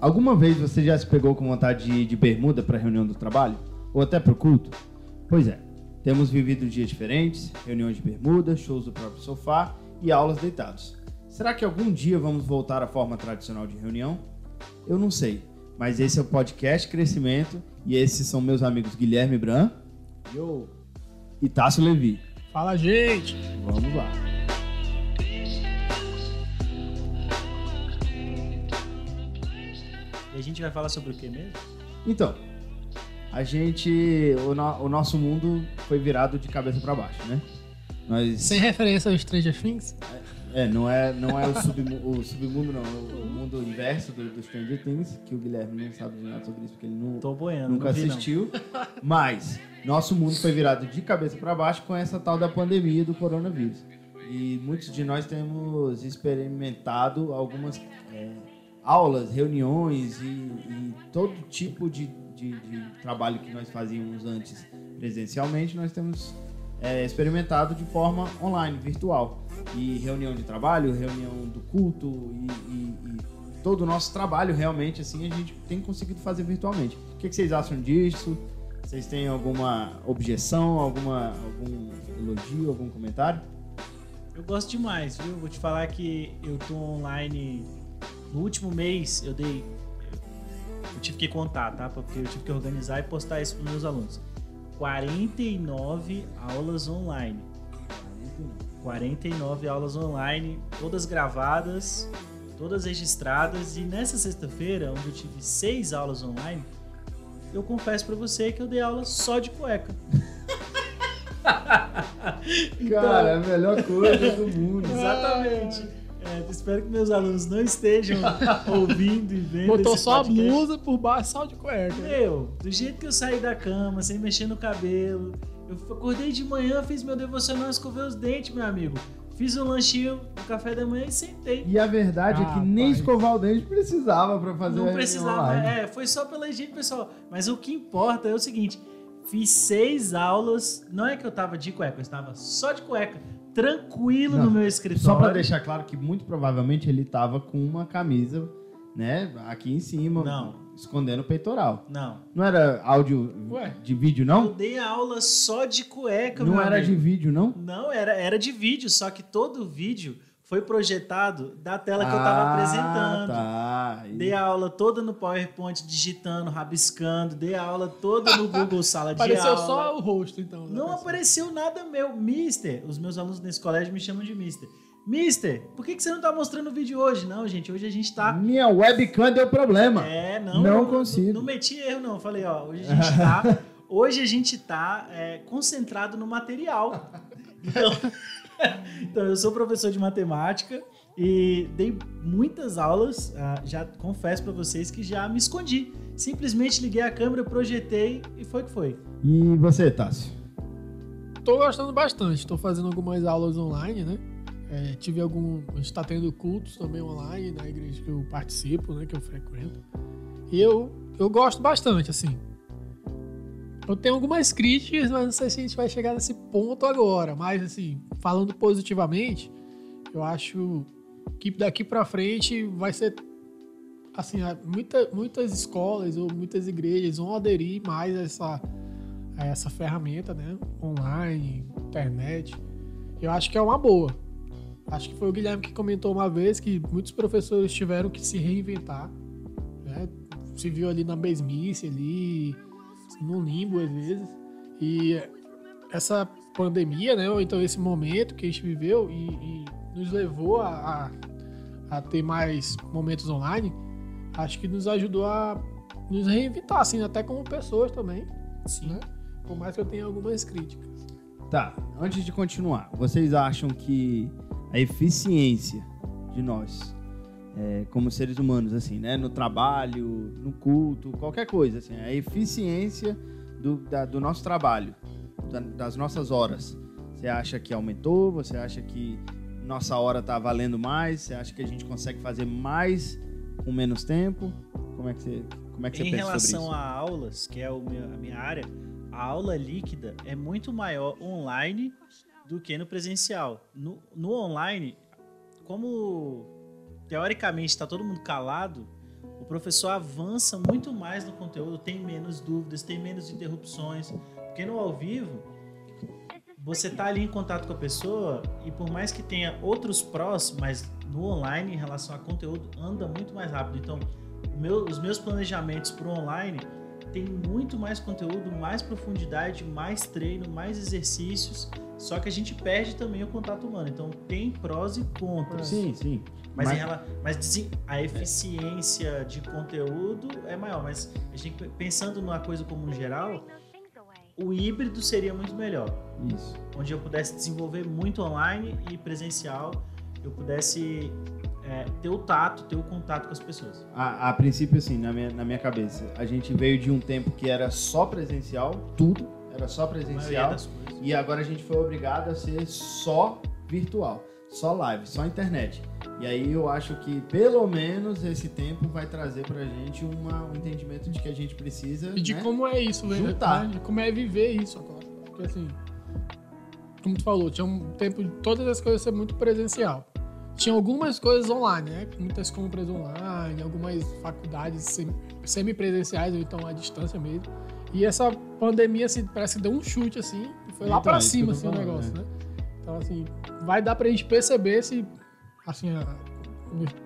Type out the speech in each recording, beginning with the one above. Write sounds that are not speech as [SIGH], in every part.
Alguma vez você já se pegou com vontade de ir de bermuda para reunião do trabalho? Ou até para o culto? Pois é, temos vivido dias diferentes, reuniões de bermuda, shows do próprio sofá e aulas deitados. Será que algum dia vamos voltar à forma tradicional de reunião? Eu não sei, mas esse é o podcast Crescimento e esses são meus amigos Guilherme Bran Yo. e Tássio Levi. Fala, gente! Vamos lá. Gente vai falar sobre o que mesmo? Então, a gente. O, no- o nosso mundo foi virado de cabeça para baixo, né? Nós. Sem referência aos Stranger Things, É, não é, não é o, submu- o submundo, não. é O mundo inverso do, do Stranger Things, que o Guilherme não sabe de nada sobre isso, porque ele não, Tô boiando, nunca não vi, não. assistiu. Mas nosso mundo foi virado de cabeça para baixo com essa tal da pandemia do coronavírus. E muitos de nós temos experimentado algumas é, aulas, reuniões e, e todo tipo de, de- de trabalho que nós fazíamos antes presencialmente, nós temos é, experimentado de forma online, virtual. E reunião de trabalho, reunião do culto e, e- e todo o nosso trabalho realmente assim a gente tem conseguido fazer virtualmente. O que, que vocês acham disso? Vocês têm alguma objeção, alguma, algum elogio, algum comentário? Eu gosto demais, viu? Vou te falar que eu tô online. No último mês eu dei. Eu tive que contar, tá? Porque eu tive que organizar e postar isso pros meus alunos. 49 aulas online. 49 aulas online, todas gravadas, todas registradas. E nessa sexta-feira, onde eu tive seis aulas online, eu confesso pra você que eu dei aula só de cueca. [LAUGHS] Cara, é a melhor coisa do mundo. Exatamente. É, espero que meus alunos não estejam [LAUGHS] ouvindo e vendo. botou esse só a podcast. blusa por baixo, só de cueca. Meu, do jeito que eu saí da cama, sem mexer no cabelo, eu acordei de manhã, fiz meu devocional, escovei os dentes, meu amigo. Fiz um lanchinho no café da manhã e sentei. E a verdade é que Ah, nem pai. escovar o dente precisava pra fazer a Não precisava, é, foi só pela higiene pessoal. Mas o que importa é o seguinte: fiz seis aulas, não é que eu tava de cueca, eu estava só de cueca, tranquilo Não, no meu escritório. Só pra deixar claro que muito provavelmente ele tava com uma camisa, né, aqui em cima, Não. escondendo o peitoral. Não. Não era áudio Ué. de vídeo, Eu não? dei aula só de cueca, Não era de amigo. vídeo, não? Não, era, era de vídeo, só que todo o vídeo foi projetado da tela que eu tava apresentando. Tá. E- Dei a aula toda no PowerPoint, digitando, rabiscando, dei a aula toda no Google Sala de Apareceu Aula. só o rosto, então. da Não pessoa. apareceu nada meu. Mister, os meus alunos nesse colégio me chamam de Mister. Mister, por que, que você não tá mostrando o vídeo hoje? Não, gente, hoje a gente tá. Minha webcam deu problema. É, não. Não consigo. Não, meti erro, não. Falei, ó, hoje a gente tá. [LAUGHS] hoje a gente tá é, concentrado no material. Então, [LAUGHS] [LAUGHS] então, eu sou professor de matemática e dei muitas aulas. ah, já confesso pra vocês que já me escondi. Simplesmente liguei a câmera, projetei e foi que foi. E você, Tássio? Tô gostando bastante. Tô fazendo algumas aulas online, né? É, tive algum. A gente tá tendo cultos também online na igreja que eu participo, né? Que eu frequento. E eu, eu gosto bastante, assim. Eu tenho algumas críticas, mas não sei se a gente vai chegar nesse ponto agora. Mas, assim, falando positivamente, eu acho que daqui pra frente vai ser. Assim, muita, muitas escolas ou muitas igrejas vão aderir mais a essa, a essa ferramenta, né? Online, internet. Eu acho que é uma boa. Acho que foi o Guilherme que comentou uma vez que muitos professores tiveram que se reinventar. Né? Se viu ali na mesmice, ali, no limbo às vezes. E essa pandemia, né? Ou então esse momento que a gente viveu e, e nos levou a, a, a ter mais momentos online, acho que nos ajudou a nos reinventar, assim, até como pessoas também. Sim. Né? Por mais que eu tenha algumas críticas. Tá, antes de continuar, vocês acham que a eficiência de nós, é, como seres humanos, assim, né, no trabalho, no culto, qualquer coisa, assim, a eficiência do, da- do nosso trabalho, da- das nossas horas, você acha que aumentou? Você acha que nossa hora tá valendo mais? Você acha que a gente consegue fazer mais com menos tempo? Como é que você, como é que você Em pensa relação sobre isso? a aulas, que é meu- a minha área, a aula líquida é muito maior online do que no presencial. No, no online, como teoricamente está todo mundo calado, o professor avança muito mais no conteúdo, tem menos dúvidas, tem menos interrupções. Porque no ao vivo, você tá ali em contato com a pessoa e por mais que tenha outros prós, mas no online, em relação a conteúdo, anda muito mais rápido. Então, meu, os meus planejamentos para o online tem muito mais conteúdo, mais profundidade, mais treino, mais exercícios. Só que a gente perde também o contato humano. Então tem prós e contras. Sim, sim. Mas, Mas- em rela- mas dizem- a eficiência de conteúdo é maior. Mas a gente pensando numa coisa como geral, o híbrido seria muito melhor. Isso. Onde eu pudesse desenvolver muito online e presencial, eu pudesse é, ter o tato, ter o contato com as pessoas. A, a princípio, assim, na minha, na minha cabeça, a gente veio de um tempo que era só presencial, tudo era só presencial. E agora a gente foi obrigado a ser só virtual, só live, só internet. E aí eu acho que pelo menos esse tempo vai trazer pra gente uma, um entendimento de que a gente precisa. E de né? como é isso, velho. Juntar. né? De como é viver isso agora. Porque assim, como tu falou, tinha um tempo de todas as coisas ser muito presencial. Tinha algumas coisas online, né? Muitas compras online, algumas faculdades sem- semi-presenciais, ou então à distância mesmo. E essa pandemia, assim, parece que deu um chute, assim, e foi lá Então, pra é isso que eu cima, assim, o falando, negócio, né? né? Então, assim, vai dar pra gente perceber se, assim,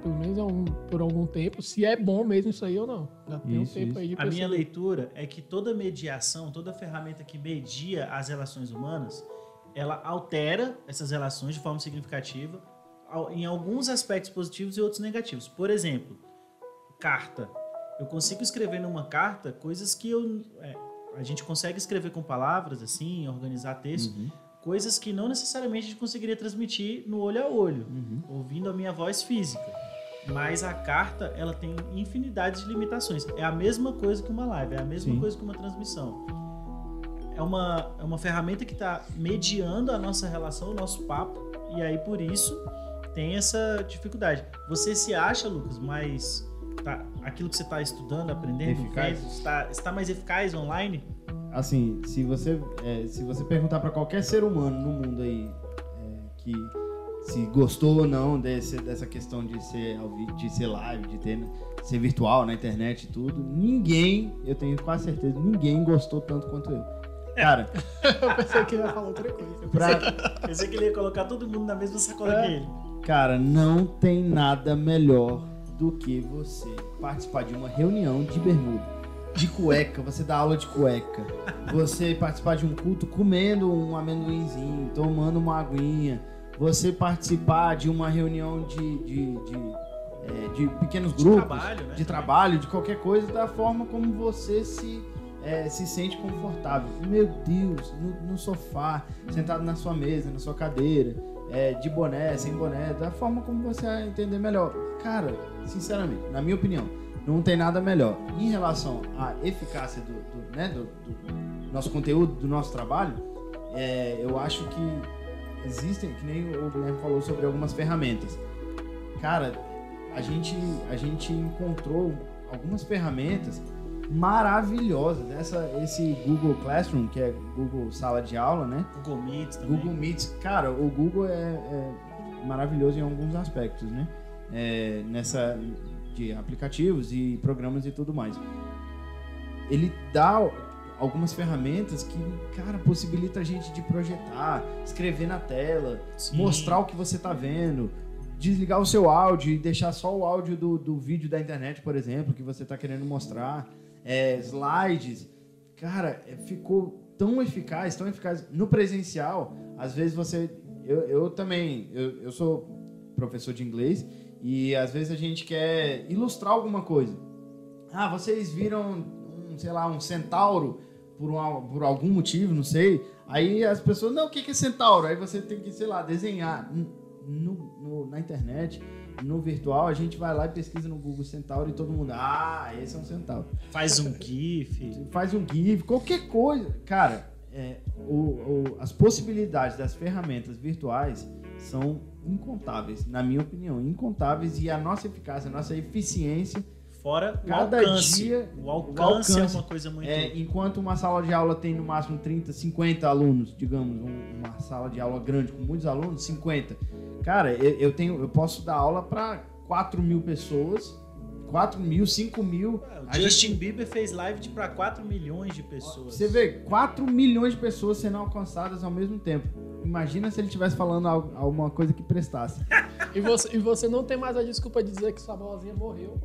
pelo menos algum- por algum tempo, se é bom mesmo isso aí ou não. Já tem um Isso, tempo isso. aí de A minha perceber. leitura é que toda mediação, toda ferramenta que media as relações humanas, ela altera essas relações de forma significativa em alguns aspectos positivos e outros negativos. Por exemplo, carta. Eu consigo escrever numa carta coisas que eu é, a gente consegue escrever com palavras assim, organizar texto, Uhum, coisas que não necessariamente a gente conseguiria transmitir no olho a olho uhum. ouvindo a minha voz física. Mas a carta, ela tem infinidade de limitações. É a mesma coisa que uma live, é a mesma Sim. coisa que uma transmissão. É uma, é uma ferramenta que está mediando a nossa relação, o nosso papo, e aí por isso tem essa dificuldade. Você se acha, Lucas, mais. Tá, aquilo que você está estudando, aprendendo, Eficaz. vendo, está, está mais eficaz online? Assim, se você, é, se você perguntar pra qualquer ser humano no mundo aí é, que se gostou ou não desse, dessa questão de ser, de ser live, de ter, ser virtual na internet e tudo, ninguém, eu tenho quase certeza, ninguém gostou tanto quanto eu. Cara, [LAUGHS] Eu pensei que ele ia falar outra coisa. pra, Pensei que ele ia colocar todo mundo na mesma sacola É. que ele. Cara, não tem nada melhor do que você participar de uma reunião de bermuda, de cueca, você dá aula de cueca, você participar de um culto comendo um amendoinzinho, tomando uma aguinha, você participar de uma reunião de, de, de, é, de pequenos De grupos, trabalho, né? de trabalho, de qualquer coisa, da forma como você se, é, se sente confortável. Meu Deus, no, no sofá, sentado na sua mesa, na sua cadeira, é, de boné, sem boné, da forma como você entender melhor. Cara, sinceramente, na minha opinião, não tem nada melhor. Em relação à eficácia do, do, né, do, do nosso conteúdo, do nosso trabalho, é, eu acho que existem, que nem o Guilherme falou sobre algumas ferramentas. Cara, a gente, a gente encontrou algumas ferramentas maravilhosas. Essa, esse Google Classroom, que é Google Sala de Aula, né? Google Meet também. Google Meet, cara, o Google é, é maravilhoso em alguns aspectos, né? É, nessa de aplicativos e programas e tudo mais. Ele dá algumas ferramentas que, cara, possibilita a gente de projetar, escrever na tela, Sim. mostrar o que você tá vendo, desligar o seu áudio e deixar só o áudio do, do vídeo da internet, por exemplo, que você tá querendo mostrar, é, slides. Cara, é, ficou tão eficaz, tão eficaz. No presencial, às vezes você. Eu, eu também, eu, eu sou professor de inglês e às vezes a gente quer ilustrar alguma coisa. Ah, vocês viram, um, sei lá, um centauro por, um, por algum motivo, não sei. Aí as pessoas, não, o que que é centauro? Aí você tem que, sei lá, desenhar. No, no- na internet, no virtual, a gente vai lá e pesquisa no Google centauro e todo mundo, ah, esse é um centauro. Faz um GIF. Faz um GIF, qualquer coisa. Cara, é, o- o- as possibilidades das ferramentas virtuais são incontáveis, na minha opinião, incontáveis. E a nossa eficácia, a nossa eficiência Fora o Cada alcance. dia, o alcance. o é alcance. uma coisa muito. É, enquanto uma sala de aula tem no máximo 30, 50 alunos, digamos, um- uma sala de aula grande com muitos alunos, 50. Cara, eu, eu tenho, eu posso dar aula para 4 mil pessoas 4 mil, 5 mil. É, o A Justin gente- Bieber fez live de pra 4 milhões de pessoas. Você vê 4 milhões de pessoas sendo alcançadas ao mesmo tempo. Imagina se ele estivesse falando al- alguma coisa que prestasse. [LAUGHS] E você, e você não tem mais a desculpa de dizer que sua vozinha morreu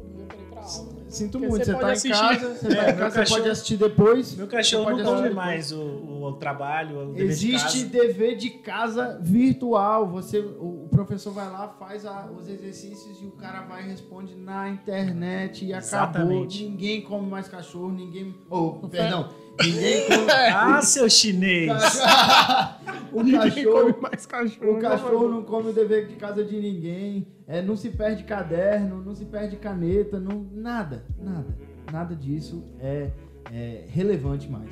pra aula, né? Sinto Porque muito, você você, tá pode em assistir. casa, você É, tá em meu casa, você cachorro- pode assistir depois. Meu Você cachorro pode não come assistir mais o, o trabalho, o dever de Existe casa. dever de casa virtual. Você, o, o professor vai lá, faz a- os exercícios e o cara vai e responde na internet e acabou. Exatamente. Ninguém come mais cachorro, ninguém. Oh, perdão. Ninguém come. [LAUGHS] Ah, seu chinês! [LAUGHS] o cachorro. come mais cachorro. O cachorro não come o dever de casa de ninguém. É, não se perde caderno, não se perde caneta, não, nada, nada. Nada disso é, é relevante mais.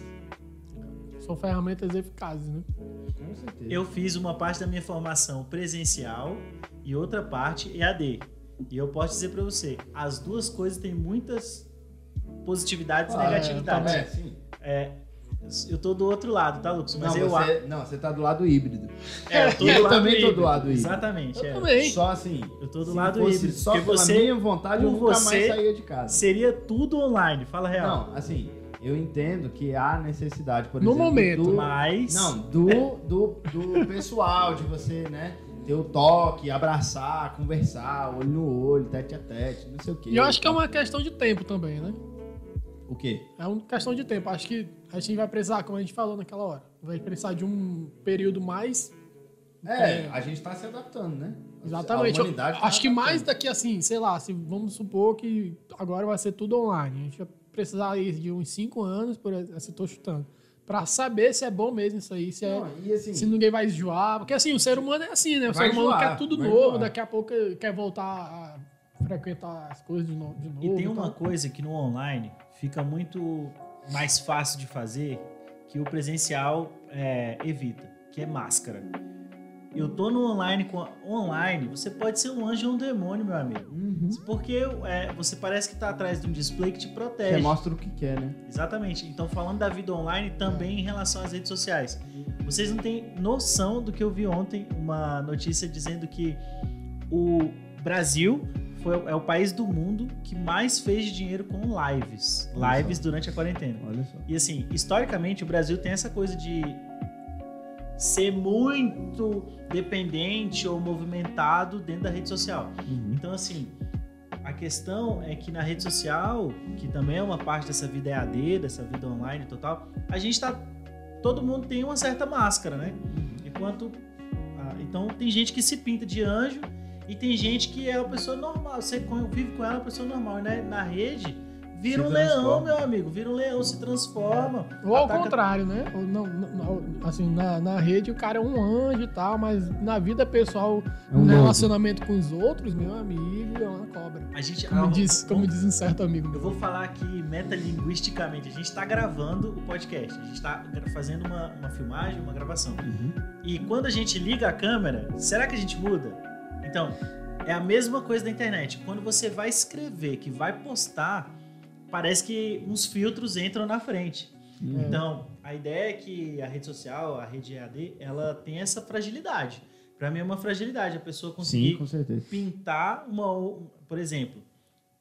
São ferramentas eficazes, né? Com certeza. Eu fiz uma parte da minha formação presencial e outra parte EAD. E eu posso dizer pra você, as duas coisas têm muitas positividades e Ah, é, negatividades. É, sim. É, eu tô do outro lado, tá, Lucas? Mas não, eu você, não, você tá do lado híbrido. É, eu tô do eu lado também tô híbrido. do lado híbrido. Exatamente. Eu é. também. Só assim. Eu tô do se lado fosse híbrido. Só porque pela você, minha vontade, eu nunca você, mais saía de casa. seria tudo online. Fala a real. Não, assim, eu entendo que há necessidade, por No exemplo. momento. do- Mas. Não, do, do, do pessoal, de você, né? Ter o toque, abraçar, conversar, olho no olho, tete a tete, não sei o quê. E eu acho que é uma questão de tempo também, né? O quê? É uma questão de tempo. Acho que a gente vai precisar, como a gente falou naquela hora, vai precisar de um período mais. É, É. a gente tá se adaptando, né? Exatamente. Eu tá acho que adaptando. mais daqui assim, sei lá, se vamos supor que agora vai ser tudo online. A gente vai precisar de uns 5 anos, por exemplo, assim, tô chutando, pra saber se é bom mesmo isso aí, se, é, Não, e assim, se ninguém vai enjoar. Porque assim, o ser humano é assim, né? O ser humano enjoar, quer tudo novo, enjoar. daqui a pouco quer voltar a frequentar as coisas de novo. De novo E tem uma tal. coisa que no online fica muito mais fácil de fazer que o presencial é, evita, que é máscara. Eu tô no online com online, você pode ser um anjo ou um demônio, meu amigo. uhum. Porque é, você parece que tá atrás de um display que te Você protege. mostra o que quer, né? Exatamente. Então, falando da vida online também em relação às redes sociais. Vocês não têm noção do que eu vi ontem, uma notícia dizendo que o Brasil foi, é o país do mundo que mais fez dinheiro com lives. Olha Lives só. durante a quarentena. Olha só. E assim, historicamente, o Brasil tem essa coisa de ser muito dependente ou movimentado dentro da rede social. Uhum. Então, assim, a questão é que na rede social, que também é uma parte dessa vida EAD, dessa vida online total, a gente tá. Todo mundo tem uma certa máscara, né? Enquanto. ah, então, tem gente que se pinta de anjo e tem gente que é uma pessoa normal. Você convive com ela, é uma pessoa normal. E na, rede, vira Se um leão, transforma. meu amigo. Vira um leão, se transforma. Ou ao ataca- contrário, né? Ou não, não- assim, na, na rede o cara é um anjo e tal, mas na vida pessoal, É um no relacionamento com os outros, meu amigo, é uma cobra. A gente. Como ah, diz, como vamos- diz um certo amigo Eu vou falar aqui metalinguisticamente. A gente está gravando o podcast. A gente está fazendo uma, uma filmagem, uma gravação. Uhum. E quando a gente liga a câmera, será que a gente muda? Então, é a mesma coisa da internet. Quando você vai escrever, que vai postar, parece que uns filtros entram na frente. Uhum. Então, a ideia é que a rede social, a rede EAD, ela tem essa fragilidade. Para mim é uma fragilidade a pessoa conseguir Sim, pintar uma. Por exemplo,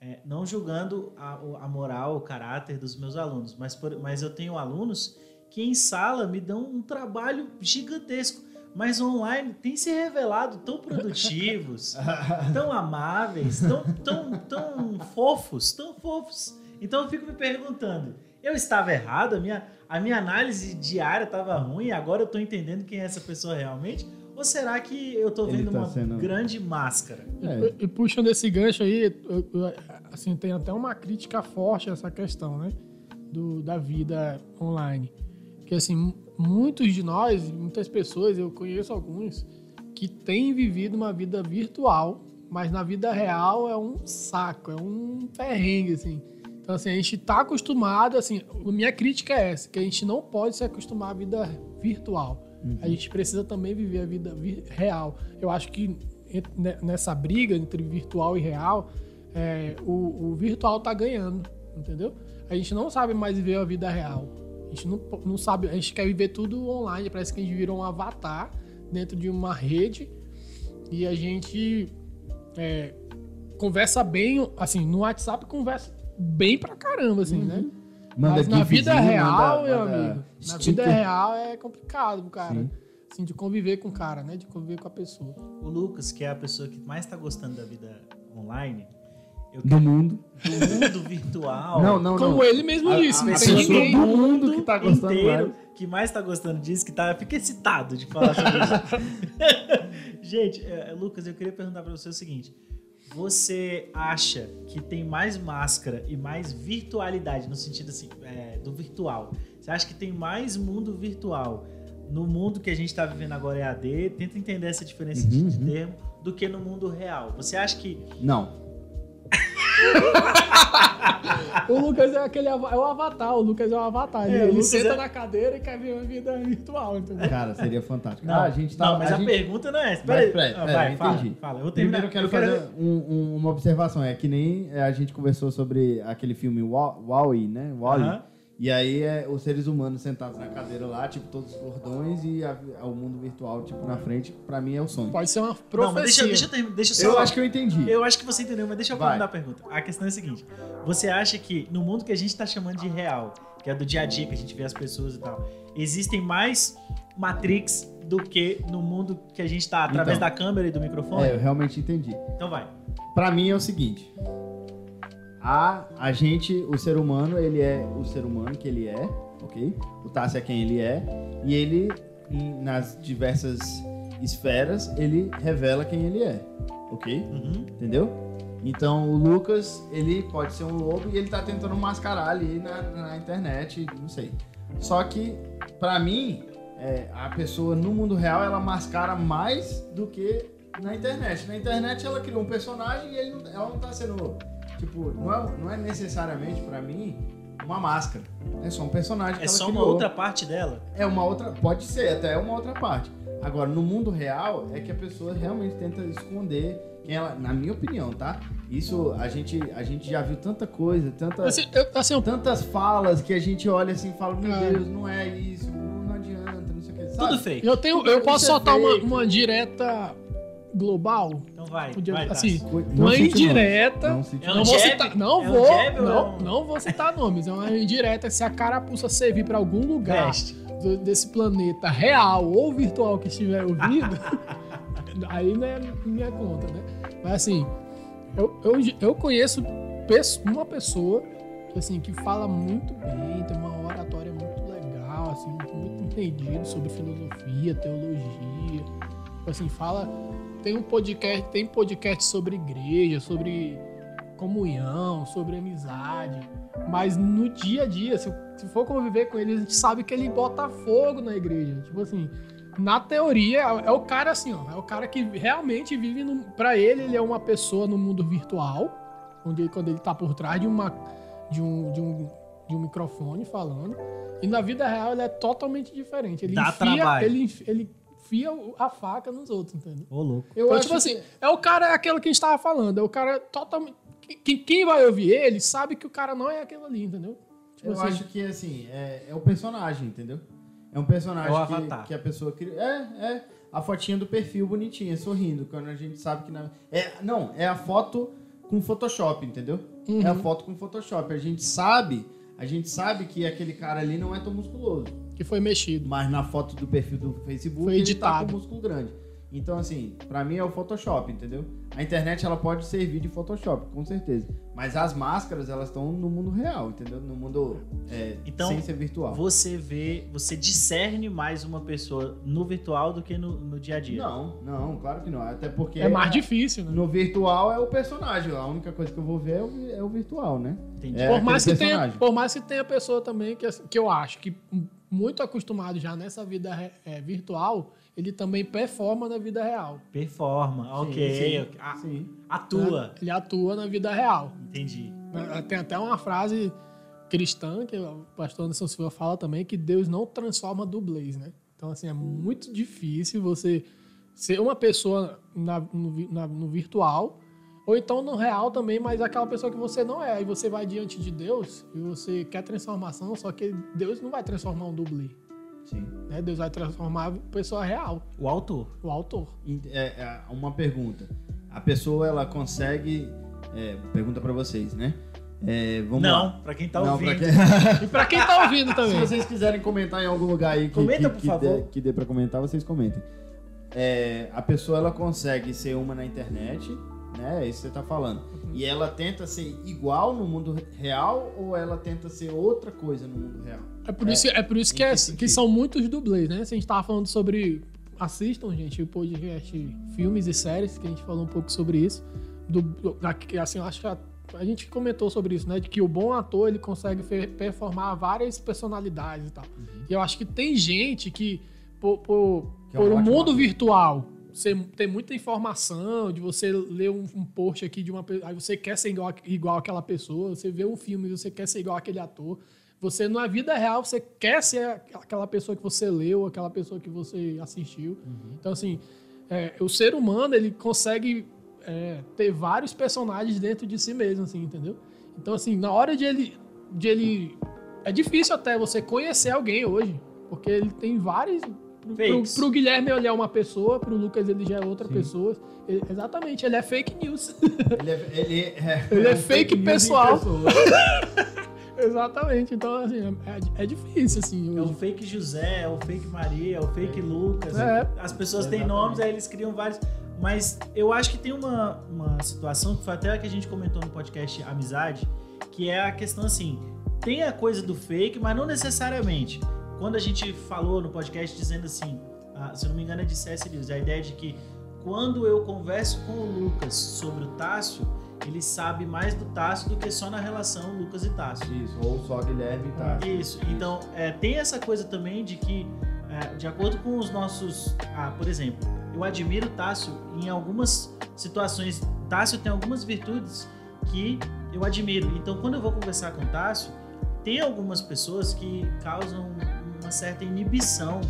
é, não julgando a, a moral, o caráter dos meus alunos, mas, por- mas eu tenho alunos que em sala me dão um trabalho gigantesco, mas online têm se revelado tão produtivos, [LAUGHS] tão amáveis, tão, tão, tão fofos, tão fofos. Então eu fico me perguntando. Eu estava errado, a minha, a minha análise diária estava ruim, agora eu estou entendendo quem é essa pessoa realmente? Ou será que eu estou vendo tá uma sendo- grande máscara? É. E, e puxando esse gancho aí, eu- eu- assim, tem até uma crítica forte a essa questão, né? Do, da vida online. Que assim, muitos de nós, muitas pessoas, eu conheço alguns, que têm vivido uma vida virtual, mas na vida real é um saco, é um perrengue, assim. Então, assim, a gente tá acostumado, assim, minha crítica é essa, que a gente não pode se acostumar à vida virtual. A gente precisa também viver a vida vi- real. Eu acho que ne- nessa briga entre virtual e real, é, o, o virtual tá ganhando, entendeu? A gente não sabe mais viver a vida real. A gente não, não sabe, a gente quer viver tudo online, parece que a gente virou um avatar dentro de uma rede e a gente é, conversa bem, assim, no WhatsApp conversa bem pra caramba, assim, Uhum. né? Manda Mas na vida real, manda- meu manda amigo, na vida real é complicado, pro cara. Sim. Assim, de conviver com o cara, né? De conviver com a pessoa. O Lucas, que é a pessoa que mais tá gostando da vida online, Do mundo. do mundo virtual. Não, não, Como não. ele mesmo A- disse, a não a tem ninguém. do mundo que tá gostando inteiro mais. que mais tá gostando disso, que tá, fica excitado de falar sobre isso. [LAUGHS] Gente, é, Lucas, eu queria perguntar pra você o seguinte: você acha que tem mais máscara e mais virtualidade no sentido assim é, do virtual? Você acha que tem mais mundo virtual no mundo que a gente tá vivendo agora EAD? Tenta entender essa diferença de, Uhum, de uhum. termo do que no mundo real. Você acha que Não. [LAUGHS] O Lucas é aquele é o avatar, o Lucas é o avatar. Ele, É, ele senta é- na cadeira e quer ver uma vida virtual, entendeu? Cara, seria fantástico. não, Ah, a gente tá. não, mas a, gente- pergunta não é essa. Peraí, peraí, Ah, vai, eu fala, entendi. fala. Eu vou terminar. Primeiro eu quero eu fazer um- um- uma observação. É que nem é, a gente conversou sobre aquele filme Wa- Wall-E, né? Wall-E. Aham. E aí é os seres humanos sentados na cadeira lá, tipo, todos gordões e a- o mundo virtual, tipo, na frente, pra mim é o sonho. Pode ser uma Não, profecia. mas deixa, deixa eu terminar. Deixa eu só. Eu acho que eu entendi. Eu acho que você entendeu, mas deixa eu Vai. formar a pergunta. A questão é a seguinte: você acha que no mundo que a gente tá chamando de real, que é do dia a dia, que a gente vê as pessoas e tal, existem mais Matrix do que no mundo que a gente tá através Então. da câmera e do microfone? É, eu realmente entendi. Então vai. Pra mim é o seguinte. A, a gente, o ser humano, ele é o ser humano que ele é, ok? O Tassi é quem ele é. E ele, em- nas diversas esferas, ele revela quem ele é, ok? Uhum. Entendeu? Então o Lucas, ele pode ser um lobo e ele tá tentando mascarar ali na, na internet, não sei. Só que, pra mim, é, a pessoa no mundo real, ela mascara mais do que na internet. Na internet ela criou um personagem e não- ela não tá sendo. Tipo, não é, não é necessariamente pra mim uma máscara. É só um personagem que É ela só uma criou. outra parte dela? É uma outra. Pode ser, até uma outra parte. Agora, no mundo real, é que a pessoa realmente tenta esconder quem ela. Na minha opinião, tá? Isso a gente, a gente já viu tanta coisa, tanta, Assim, eu, assim, eu- tantas falas que a gente olha assim e fala, meu É. Deus, não é isso, não, não adianta, não sei o que. Sabe? Tudo fake. eu tenho, eu posso é soltar uma, uma direta global. Então vai. Podia- vai assim. Coi- Uma indireta. Não não nomes. vou citar, não É vou, jab não, não vou citar nomes. É uma indireta. Se a carapuça servir pra algum lugar do- desse planeta real ou virtual que estiver ouvindo, [LAUGHS] aí não é minha conta, né? Mas assim, eu, eu, eu conheço uma pessoa que, assim, que fala muito bem, tem uma oratória muito legal, assim, muito, muito entendido sobre filosofia, teologia. Tipo Assim, fala. Tem um podcast, tem podcast sobre igreja, sobre comunhão, sobre amizade. Mas no dia a dia, se, se for conviver com ele, a gente sabe que ele bota fogo na igreja. Tipo assim, na teoria, é, é o cara assim, ó. É o cara que realmente vive no. Pra ele, ele é uma pessoa no mundo virtual, onde ele- quando ele tá por trás de uma. De um, de um, de um microfone falando. E na vida real ele é totalmente diferente. Ele Dá enfia, trabalho. ele, ele enfia a faca nos outros, entendeu? Ô, louco. Eu Então, acho tipo que- assim, é o cara, é aquilo que a gente tava falando, é o cara totalmente. Quem, quem vai ouvir ele sabe que o cara não é aquilo ali, entendeu? Tipo Eu assim, acho que, assim, é, é o personagem, entendeu? É um personagem É o que, que a pessoa cria. É, é. A fotinha do perfil bonitinha, sorrindo, quando a gente sabe que na. É, não, é a foto com Photoshop, entendeu? Uhum. É a foto com Photoshop. A gente sabe, a gente sabe que aquele cara ali não é tão musculoso. Que foi mexido. Mas na foto do perfil do Facebook Foi ele tá editado. com músculo grande. Então, assim, pra mim é o Photoshop, entendeu? A internet ela pode servir de Photoshop, com certeza. Mas as máscaras, elas estão no mundo real, entendeu? No mundo é, Então, sem ser virtual. Você vê, você discerne mais uma pessoa no virtual do que no, no dia a dia. Não, não, claro que não. Até porque É mais difícil, né? no virtual é o personagem. A única coisa que eu vou ver é o, é o virtual, né? Entendi. É por, mais que tenha, por mais que tenha pessoa também que, que eu acho que muito acostumado já nessa vida re- é, virtual, ele também performa na vida real. Performa, Sim, ok. sim, A- sim. Atua. né? Ele atua na vida real. Entendi. Tem até uma frase cristã que o pastor Anderson Silva fala também que Deus não transforma dublês, né? Então, assim, é muito difícil você ser uma pessoa na- no, na- no virtual ou então no real também, mas aquela pessoa que você não é. Aí você vai diante de Deus e você quer transformação, só que Deus não vai transformar um dublê, Sim. né? Deus vai transformar a pessoa real, O autor. o autor. É, é, uma pergunta. A pessoa ela consegue É, pergunta pra vocês, né? É, vamos Não, pra quem tá Não, ouvindo. pra quem- [LAUGHS] E pra quem tá ouvindo Se também. vocês quiserem comentar em algum lugar aí que, Comenta, que, por que favor. Dê, que dê pra comentar, vocês comentem. É, a pessoa ela consegue ser uma na internet, né? É isso que você tá falando. E ela tenta ser igual no mundo real ou ela tenta ser outra coisa no mundo real? É por isso, é por isso que, é- que são muitos dublês, né? Se a gente tava falando sobre. Assistam, gente, o podcast Filmes e Séries, que a gente falou um pouco sobre isso. Do, assim, eu acho que a, a gente comentou sobre isso, né? De que o bom ator ele consegue performar várias personalidades e tal. E eu acho que tem gente que, por, por, Uhum. Que é um por o mundo ator. virtual, você ter muita informação, de você ler um, um post aqui de uma pessoa, aí você quer ser igual, igual aquela pessoa, você vê um filme e você quer ser igual aquele ator. Você, na vida real, você quer ser aquela pessoa que você leu, aquela pessoa que você assistiu. Então, assim, é, o ser humano, ele consegue é, ter vários personagens dentro de si mesmo, assim, entendeu? Então, assim, na hora de ele, de ele... É difícil até você conhecer alguém hoje, porque ele tem vários... Pro, pro, Guilherme ele é uma pessoa, pro Lucas ele já é outra Sim. pessoa. Ele- exatamente, ele é fake news. Ele é, ele é, [LAUGHS] Ele é um fake news em pessoal. pessoa. [LAUGHS] exatamente, então, assim, é, é difícil, assim. É o hoje. fake José, é o fake Maria, é o fake Lucas. É. As pessoas têm nomes, aí eles criam vários. Mas eu acho que tem uma, uma situação que foi até a que a gente comentou no podcast Amizade, que é a questão assim: tem a coisa do fake, mas não necessariamente. Quando a gente falou no podcast dizendo assim, ah, se eu não me engano é de C.S. Lewis, a ideia de que quando eu converso com o Lucas sobre o Tássio, ele sabe mais do Tássio do que só na relação Lucas e Tássio. Isso, ou só Guilherme e tá. Isso. Então, é, tem essa coisa também de que, é, de acordo com os nossos. Ah, por exemplo, eu admiro o Tássio em algumas situações. Tássio tem algumas virtudes que eu admiro. Então, quando eu vou conversar com o Tássio, tem algumas pessoas que causam uma certa inibição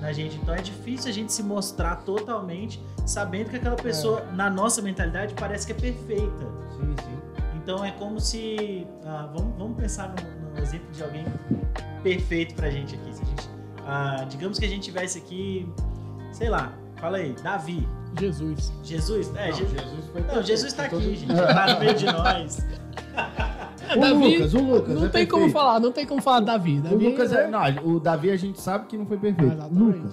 na gente. Então, é difícil a gente se mostrar totalmente sabendo que aquela pessoa, na nossa mentalidade, parece que é perfeita. Sim, sim. Então é como se. ah, vamos, vamos pensar no, no exemplo de alguém perfeito pra gente aqui. Se a gente, ah, digamos que a gente tivesse aqui, sei lá, fala aí, Davi, Jesus. Jesus. É, Não, Je- Jesus foi não, Jesus tá aqui, todo- gente. Ele tá no meio de nós. [LAUGHS] O Davi, Lucas, o Lucas. Não é tem como perfeito. falar, não tem como falar Davi. O Davi Lucas é. Não, o Davi a gente sabe que não foi perfeito. Ah. Lucas.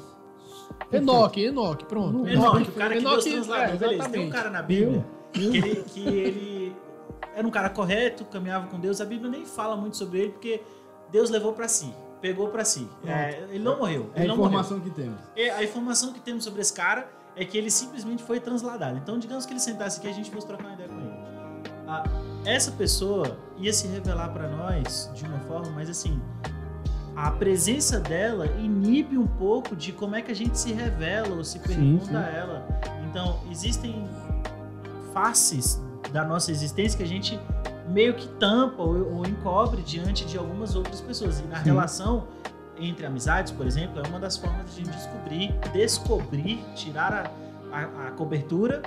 Enoque, Enoque, pronto. Enoque, o cara que Enoque, Deus transladou. é, Beleza, tem um cara na Bíblia que ele, que ele era um cara correto, caminhava com Deus. A Bíblia nem fala muito sobre ele, porque Deus levou pra si, pegou pra si. É, ele não morreu. É a Ele morreu. informação que temos. E a informação que temos sobre esse cara é que ele simplesmente foi transladado. Então, digamos que ele sentasse aqui e a gente fosse trocar uma ideia com ele. Essa pessoa ia se revelar para nós de uma forma, mas assim, a presença dela inibe um pouco de como é que a gente se revela ou se pergunta sim. a ela. Então, existem faces da nossa existência que a gente meio que tampa ou, ou encobre diante de algumas outras pessoas. E na Sim. relação entre amizades, por exemplo, é uma das formas de a gente descobrir, descobrir, tirar a, a, a cobertura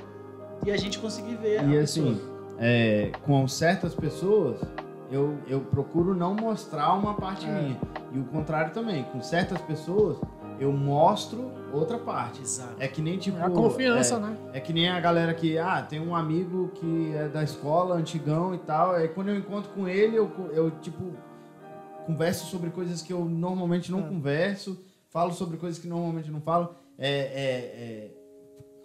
e a gente conseguir ver a E pessoa. É, com certas pessoas, eu, eu procuro não mostrar uma parte É. minha. E o contrário também. Com certas pessoas, eu mostro outra parte. Exato. É que nem tipo. É a confiança, é, né? É que nem a galera que, ah, tem um amigo que é da escola, antigão e tal. Aí quando eu encontro com ele, eu, eu tipo, converso sobre coisas que eu normalmente não É. converso, falo sobre coisas que normalmente não falo. É, é, é,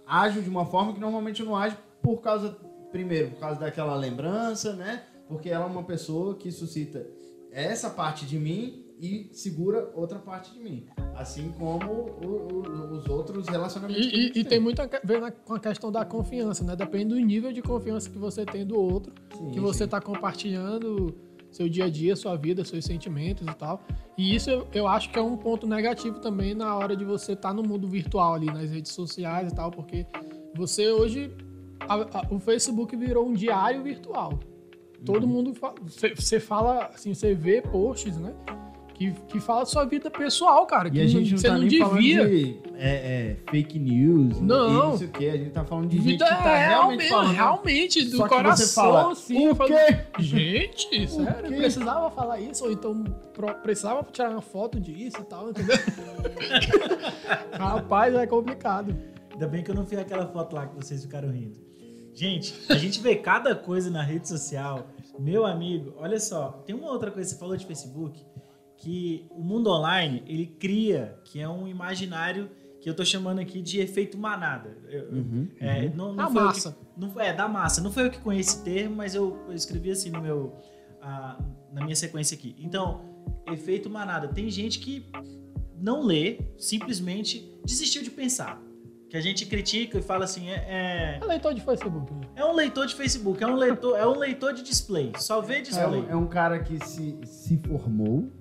ajo de uma forma que normalmente eu não ajo por causa, primeiro, por causa daquela lembrança, né? Porque ela é uma pessoa que suscita essa parte de mim e segura outra parte de mim. Assim como o- o- os outros relacionamentos. E, e- e tem muito a ver na- com a questão da confiança, né? Depende do nível de confiança que você tem do outro, Sim, que você está compartilhando seu dia a dia, sua vida, seus sentimentos e tal. E isso eu, eu acho que é um ponto negativo também na hora de você estar no mundo virtual ali, nas redes sociais e tal, porque você hoje. A- a- o Facebook virou um diário virtual. Todo mundo. Você fala, assim, você vê posts, né? Que, que fala da sua vida pessoal, cara. Que E a gente não você tá não nem devia. falando de é, é, fake news, Não. não sei o que. A gente tá falando de gente Vida que tá real realmente mesmo, falando. realmente, do coração, fala, assim. o falo, quê? Gente, [LAUGHS] sério, quê? precisava falar isso, ou então precisava tirar uma foto disso e tal, entendeu? [LAUGHS] Rapaz, é complicado. Ainda bem que eu não fiz aquela foto lá que vocês ficaram rindo. Gente, a gente vê cada coisa na rede social. Meu amigo, olha só, tem uma outra coisa que você falou de Facebook, que o mundo online, ele cria, que é um imaginário que eu tô chamando aqui de efeito manada. Eu- Uhum, é, uhum. não, não A foi eu massa. que- não, é, da massa. Não foi eu que conheci esse termo, mas eu, eu escrevi assim no meu, ah, na minha sequência aqui. Então, efeito manada. Tem gente que não lê, simplesmente desistiu de pensar. Que a gente critica e fala assim, é, É leitor de Facebook. né? é, é um leitor de Facebook, é um leitor, é um leitor de display. Só vê É display. um, é um cara que se, se formou,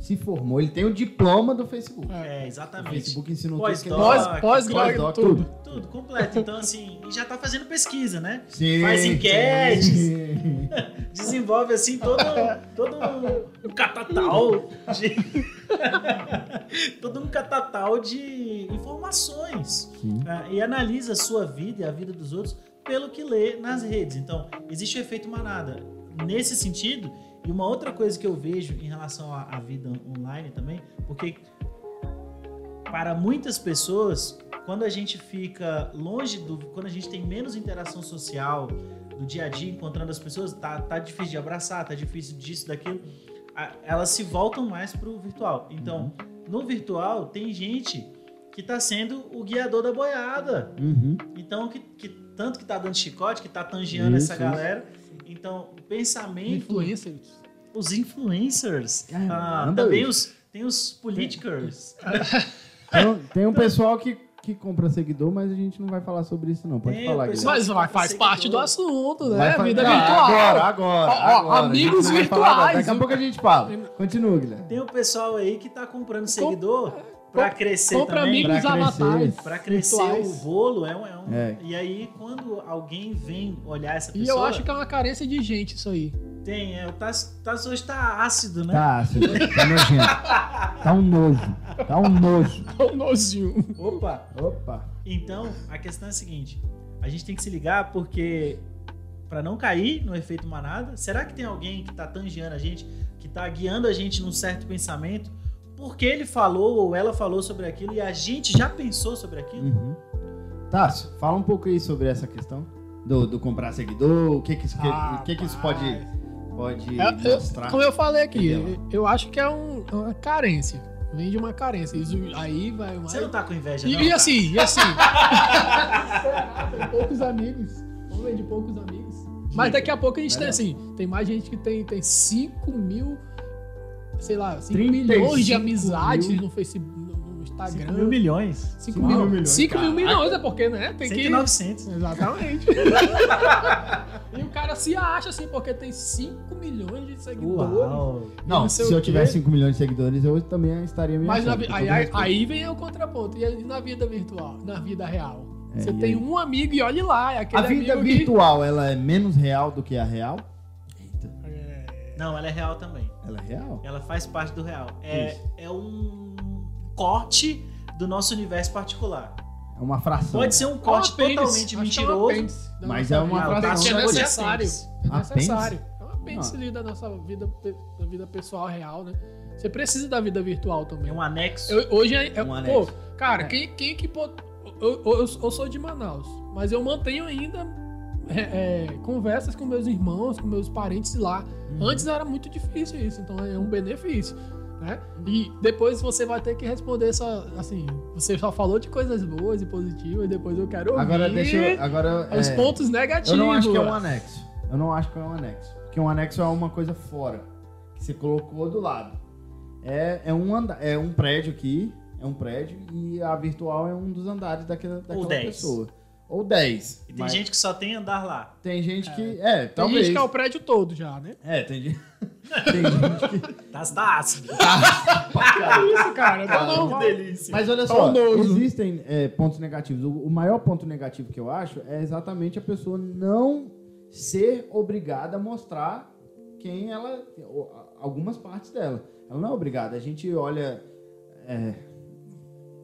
se formou, ele tem o diploma do Facebook. É, O exatamente. Facebook ensinou Pós- tudo que ele Pós- sabe. Pós, pós, Pós-doc, tudo. Tudo completo. Então, assim, e já tá fazendo pesquisa, né? Sim, Faz enquetes. sim. [LAUGHS] [LAUGHS] desenvolve assim todo, todo um, um catatal de [LAUGHS] todo um catatal de informações Sim. ah, e analisa a sua vida e a vida dos outros pelo que lê nas redes. Então existe o efeito manada nesse sentido. E uma outra coisa que eu vejo em relação à, à vida online também, porque para muitas pessoas, quando a gente fica longe do. Quando a gente tem menos interação social do dia a dia, encontrando as pessoas, tá, tá difícil de abraçar, tá difícil disso, daquilo. Elas se voltam mais pro virtual. Então, no virtual, tem gente que tá sendo o guiador da boiada. Uhum. Então, que, que tanto que tá dando chicote, que tá tangeando Isso, essa galera. Então, o pensamento Influencers. os influencers, É, ah, manda também os, tem os politicers. [LAUGHS] Tem, um- tem um pessoal que, que compra seguidor, mas a gente não vai falar sobre isso, não. Pode Tem, falar, Guilherme. Mas vai- faz parte do assunto, né? Vai Vida Ah, virtual. Agora, agora. Ó, ó, agora. amigos agora. virtuais. Daqui a pouco a gente fala. Continua, Guilherme. Tem o pessoal aí que tá comprando seguidor pra crescer Compra também. amigos Pra crescer. avatares. Pra crescer virtuais. o bolo é um, é um- É. E aí, quando alguém vem olhar essa E pessoa. eu acho que é uma carência de gente isso aí. Tem, é, o Tassi Tassi hoje tá ácido, né? Tá, ácido, tá nojento. Tá um nojo. Tá um nojo. Ô, nozinho. Opa! Opa. Então, a questão é a seguinte: a gente tem que se ligar porque para não cair no efeito manada, será que tem alguém que tá tangeando a gente, que tá guiando a gente num certo pensamento, porque ele falou ou ela falou sobre aquilo e a gente já pensou sobre aquilo? Uhum. Tássio, fala um pouco aí sobre essa questão do, do comprar seguidor, o que que isso, que, o que que isso pode, pode É, eu- mostrar. como eu falei aqui, eu, eu acho que é um- uma carência. Vem de uma carência. Isso aí vai. vai... Você não tá com inveja, E, não? e cara? assim, e assim. tem [LAUGHS] poucos amigos. Vamos ver de poucos amigos. Mas daqui a pouco a gente tem Melhor. assim, tem mais gente que tem, tem 5 mil, sei lá, 5 35 milhões de amizades mil. no Facebook, no Instagram. mil milhões. 5 Cinco mil, mil milhões, cinco mil caraca. milhões, é porque, né? Tem Cento e que. 900. Exatamente. [LAUGHS] e o cara se acha assim, porque tem 5 milhões de seguidores. Uau. Não, não se eu tivesse 5 milhões de seguidores, eu também estaria me Mas na achando, com aí, aí, aí vem o contraponto. E na vida virtual, na vida real? É, Você tem aí? um amigo e olhe lá. É A vida amigo que- virtual, ela é menos real do que a real? Eita, Não, ela é real também. Ela é real? Ela faz parte do real. É, Isso. é um corte do nosso universo particular. É uma fração. Pode ser um É um corte totalmente é um mentiroso. apêndice da Mas é uma fração. Porque é Chamou de necessário. apêndice. É necessário. Apêndice? É um apêndice ali da nossa vida, da vida pessoal real, né? Você precisa da vida virtual também. É um anexo. Eu- hoje é, é- Um pô, anexo. cara, É. quem, quem que pô, eu, eu, eu sou de Manaus, mas eu mantenho ainda é, é, conversas com meus irmãos, com meus parentes lá. Uhum. Antes era muito difícil isso, então é um benefício, né? E depois você vai ter que responder só assim, você só falou de coisas boas e positivas, depois eu quero ouvir Agora deixa eu. Agora, os é, pontos negativos. eu não acho que é um anexo. Eu não acho que é um anexo. Porque um anexo é uma coisa fora. Que você colocou do lado. É, é, um, anda, é um prédio aqui. É um prédio. E a virtual é um dos andares daquela, daquela pessoa. Ou 10. E tem gente que só tem andar lá. Tem gente que. É, Tem talvez. gente que é o prédio todo já, né? É, tem gente. [LAUGHS] tem [LAUGHS] gente que. Tá, tá ácido. [LAUGHS] É isso, cara. Cara, Não, não, que delícia. Mas olha Tá só, existem é, pontos negativos. O, o maior ponto negativo que eu acho é exatamente a pessoa não ser obrigada a mostrar quem ela. algumas partes dela. Ela não é obrigada. A gente olha. é,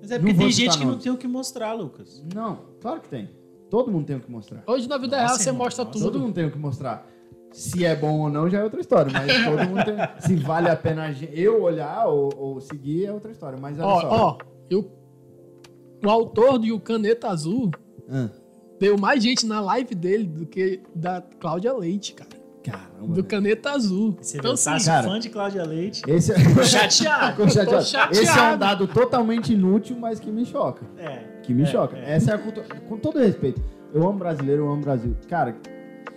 Mas é porque tem gente que não tem o que mostrar, Lucas. não, claro que tem. Todo mundo tem o que mostrar. Hoje na vida Nossa, real você irmão, mostra nossa. Todo tudo. mundo tem o que mostrar. Se é bom ou não já é outra história, mas [LAUGHS] todo mundo tem. Se vale a pena eu olhar ou, ou seguir é outra história. Mas olha Ó, só. ó, e o, autor de O Caneta Azul, Ah, deu mais gente na live dele do que da Cláudia Leite, cara. Caramba. Do. Caneta Azul. Você então, então, tá assim, cara, fã de Cláudia Leite. Esse é... [LAUGHS] Chateado. Chateado. Tô chateado. Esse é um dado totalmente inútil, mas que me choca. É. Que me É, choca. é. Essa é a cultura. Com todo respeito, eu amo brasileiro, eu amo Brasil. Cara,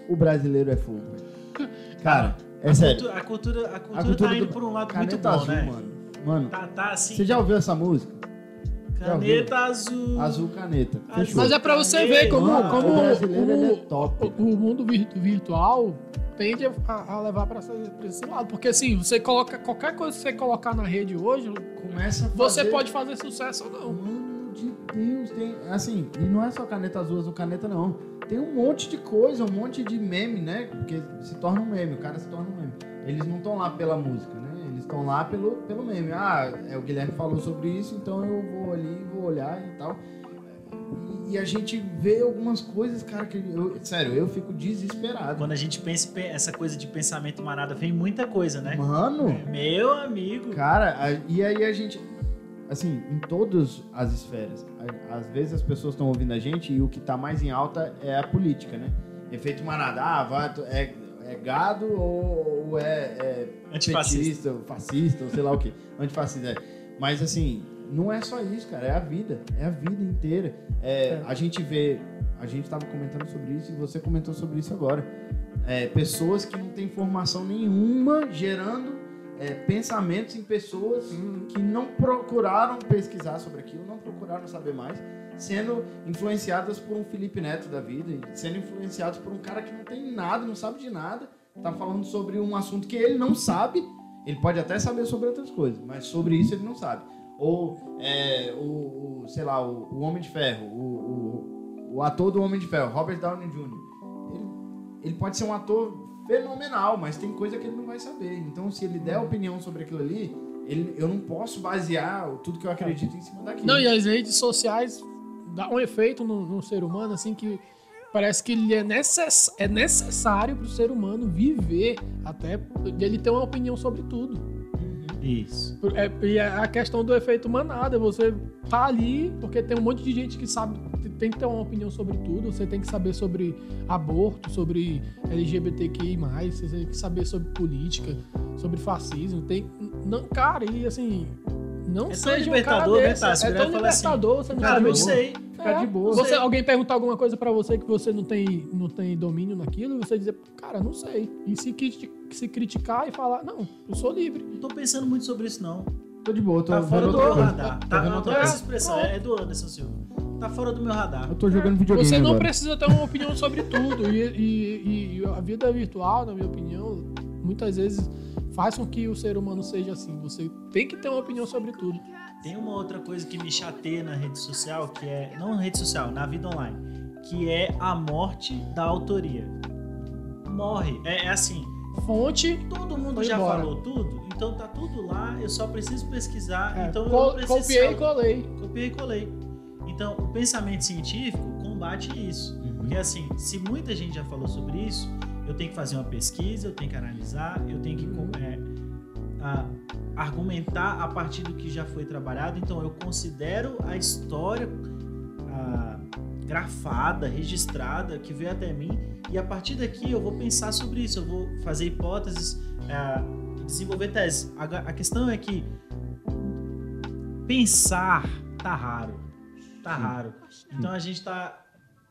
o brasileiro é fogo, velho. Cara, é a, sério. cultura, a, cultura, a cultura A cultura tá indo do- por um lado Caneta muito bom, azul, né? mano. Mano, Tá, tá assim. você já ouviu essa música? Caneta azul. Azul caneta. Azul. Mas é pra você ver como, Mano, como o é o, top. o- o mundo vir- virtual tende a, a levar pra esse, pra esse lado. Porque assim, você coloca qualquer coisa que você colocar na rede hoje, Começa a você fazer- pode fazer sucesso ou não. Mano de Deus, tem. Assim, e não é só caneta azul, azul caneta, não. Tem um monte de coisa, um monte de meme, né? Porque se torna um meme, o cara se torna um meme. Eles não estão lá pela música, né? Eles estão lá pelo, pelo meme. Ah, é, o Guilherme falou sobre isso, então eu vou ali, vou olhar e tal. E, e a gente vê algumas coisas, cara, que eu, sério, eu fico desesperado. Quando a gente pensa pe- essa coisa de pensamento manada, vem muita coisa, né? Mano, Meu amigo. Cara, a- e aí a gente. Assim, em todas as esferas. Às vezes as pessoas estão ouvindo a gente e o que tá mais em alta é a política, né? Efeito manada. Ah, vai, é, é gado ou, ou é, é petista, fascista, ou sei lá o que. Antifascista. é. Mas assim, não é só isso, cara. É a vida. É a vida inteira. É, É. A gente vê. A gente tava comentando sobre isso e você comentou sobre isso agora. É, pessoas que não têm formação nenhuma gerando é, pensamentos em pessoas que não procuraram pesquisar sobre aquilo, não procuraram saber mais, sendo influenciadas por um Felipe Neto da vida, sendo influenciados por um cara que não tem nada, não sabe de nada, tá falando sobre um assunto que ele não sabe, ele pode até saber sobre outras coisas, mas sobre isso ele não sabe. Ou é, o, o, sei lá, o, o Homem de Ferro, o, o, o ator do Homem de Ferro, Robert Downey Jr. Ele, ele pode ser um ator fenomenal, mas tem coisa que ele não vai saber. Então, se ele der opinião sobre aquilo ali, ele, eu não posso basear tudo que eu acredito em cima daquilo. Não, e as redes sociais dão um efeito no, no ser humano, assim, que parece que ele é, necess, é necessário pro ser humano viver, até ele ter uma opinião sobre tudo. Isso. É, e é a questão do efeito manada, você tá ali porque tem um monte de gente que sabe, tem que ter uma opinião sobre tudo, você tem que saber sobre aborto, sobre LGBTQI+, você tem que saber sobre política, sobre fascismo, tem... Não, cara, e assim... Não É tão seja um libertador, cara né, desse, Tássio? é Virar tão assim, libertador, você não Cara, sabe não de sei. Ficar de boa. Você, alguém perguntar alguma coisa pra você que você não tem, não tem domínio naquilo, e você dizer, cara, não sei. E se, se criticar e falar, não, eu sou livre. Não tô pensando muito sobre isso, não. Tô de boa, tô Tá fora do meu radar. Tá, outra adoro coisa. essa expressão, é do Anderson Silva. Tá fora do meu radar. Eu tô jogando videogame Você não agora. precisa ter uma opinião sobre tudo. E, e- e- e a vida virtual, na minha opinião, muitas vezes faz com que o ser humano seja assim. Você tem que ter uma opinião sobre tudo. Tem uma outra coisa que me chateia na rede social, que é. Não na rede social, na vida online. Que é a morte da autoria. Morre. É, é assim. Fonte, Todo mundo já embora. falou tudo, então tá tudo lá, eu só preciso pesquisar, é, então eu preciso copiei ser- e colei. copiei e colei. Então, o pensamento científico combate isso. Uhum. Porque assim, se muita gente já falou sobre isso, eu tenho que fazer uma pesquisa, eu tenho que analisar, eu tenho que Uhum. é, a- argumentar a partir do que já foi trabalhado. Então, eu considero a história a, grafada, registrada, que veio até mim, e a partir daqui eu vou pensar sobre isso, eu vou fazer hipóteses, é, desenvolver teses. A, a questão é que pensar tá raro. Tá raro. Então a gente tá.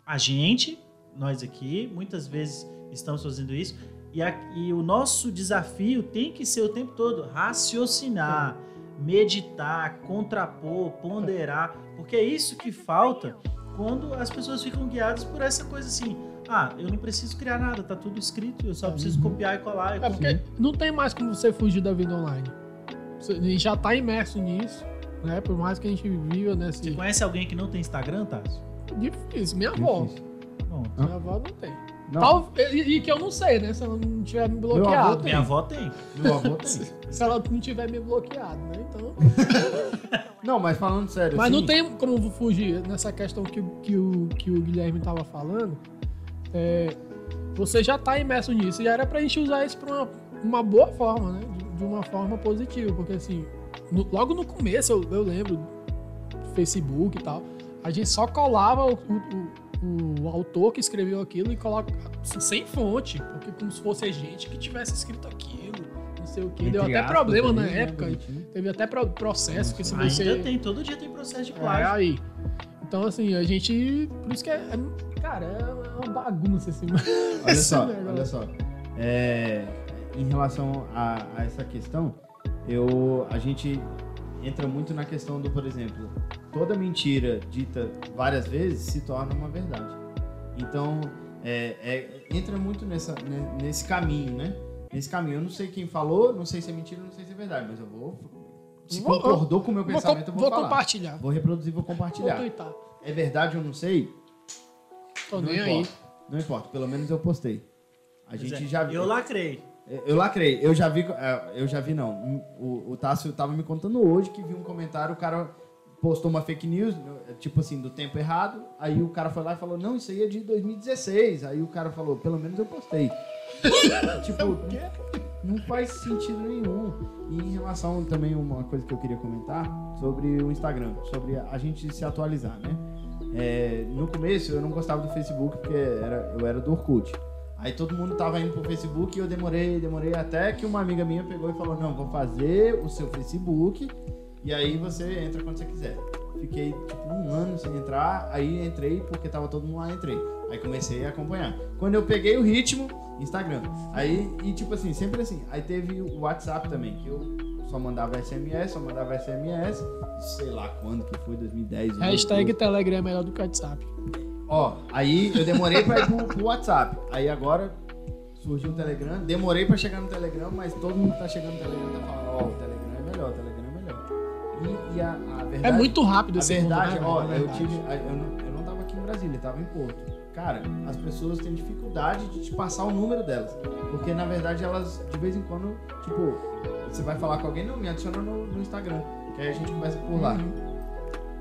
A gente, nós aqui, muitas vezes estamos fazendo isso. E, a- e o nosso desafio tem que ser o tempo todo raciocinar, meditar, contrapor, ponderar. Porque é isso que falta quando as pessoas ficam guiadas por essa coisa assim. Ah, eu não preciso criar nada, tá tudo escrito, eu só preciso copiar e colar. e É porque não tem mais como você fugir da vida online. Você- já tá imerso nisso, né? Por mais que a gente viva nesse. Você conhece alguém que não tem Instagram, Tassi? Difícil. Minha avó. Difícil. Bom, Hã? Minha avó não tem. Não, Tal- e, e que eu não sei, né? Se ela não tiver me avô bloqueado. tem. minha avó tem. meu avô tem. Se ela não tiver me bloqueado, né? Então. [LAUGHS] Não, mas falando sério, Mas assim, não tem como fugir nessa questão que, o- que, o, que o Guilherme tava falando. É, você já tá imerso nisso. E era pra gente usar isso pra uma, uma boa forma, né? De, de uma forma positiva. Porque assim, no- logo no começo, eu, eu lembro, Facebook e tal, a gente só colava o, o- o- autor que escreveu aquilo e coloca assim, sem fonte, porque como se fosse a gente que tivesse escrito aquilo, não sei o que. Deu até aspas problema na né, época. bonitinho. Teve até pro- processo que se Ainda você. tem, todo dia tem processo de É, plágio. aí. Então, assim, a gente. Por isso que é. é- cara, é uma bagunça assim. Olha [LAUGHS] só, negócio. olha só. É, em relação a, a essa questão, eu, a gente entra muito na questão do, por exemplo, toda mentira dita várias vezes se torna uma verdade. Então, é, é- entra muito nessa, ne- nesse caminho, né? Nesse caminho. Eu não sei quem falou, não sei se é mentira, não sei se é verdade, mas eu vou. Se Vou- concordou com o meu Vou, pensamento, eu vou, vou falar. compartilhar. Vou reproduzir, vou Vou compartilhar. twittar. É verdade ou não sei? Tô não nem importa. aí. Não importa, pelo menos eu postei. A Pois gente é, já Eu lacrei. Eu lacrei, eu já vi, é, eu já vi não. O, o Tássio tava me contando hoje que viu um comentário, o cara postou uma fake news, tipo assim, do tempo errado, aí o cara foi lá e falou, não, isso aí é de 2016. Aí o cara falou, pelo menos eu postei. [LAUGHS] tipo, não faz sentido nenhum. E em relação também uma coisa que eu queria comentar sobre o Instagram, sobre a gente se atualizar, né? É, no começo eu não gostava do Facebook porque era, eu era do Orkut. Aí todo mundo tava indo pro Facebook e eu demorei, demorei até que uma amiga minha pegou e falou: Não, vou fazer o seu Facebook e aí você entra quando você quiser. Fiquei tipo um ano sem entrar, aí entrei porque tava todo mundo lá, entrei. Aí comecei a acompanhar. Quando eu peguei o ritmo, Instagram. Aí, e tipo assim, sempre assim. Aí teve o WhatsApp também, que eu só mandava SMS, só mandava SMS. Sei lá quando que foi, 2010. Hashtag 2012. Telegram é melhor do que WhatsApp. Ó, aí eu demorei pra ir pro, pro WhatsApp. Aí agora surgiu o Telegram. Demorei pra chegar no Telegram, mas todo mundo que tá chegando no Telegram tá falando, ó, o Telegram é melhor, o Telegram é melhor. E, e a, a verdade... É muito rápido A esse verdade, mundo, né, ó? A eu verdade. tive... Eu não, eu não tava aqui em Brasília, eu tava em Porto. Cara, as pessoas têm dificuldade de te passar o número delas. Porque, na verdade, elas, de vez em quando, tipo, você vai falar com alguém, não, me adiciona no, no Instagram. Que aí a gente conversa por lá. Uhum.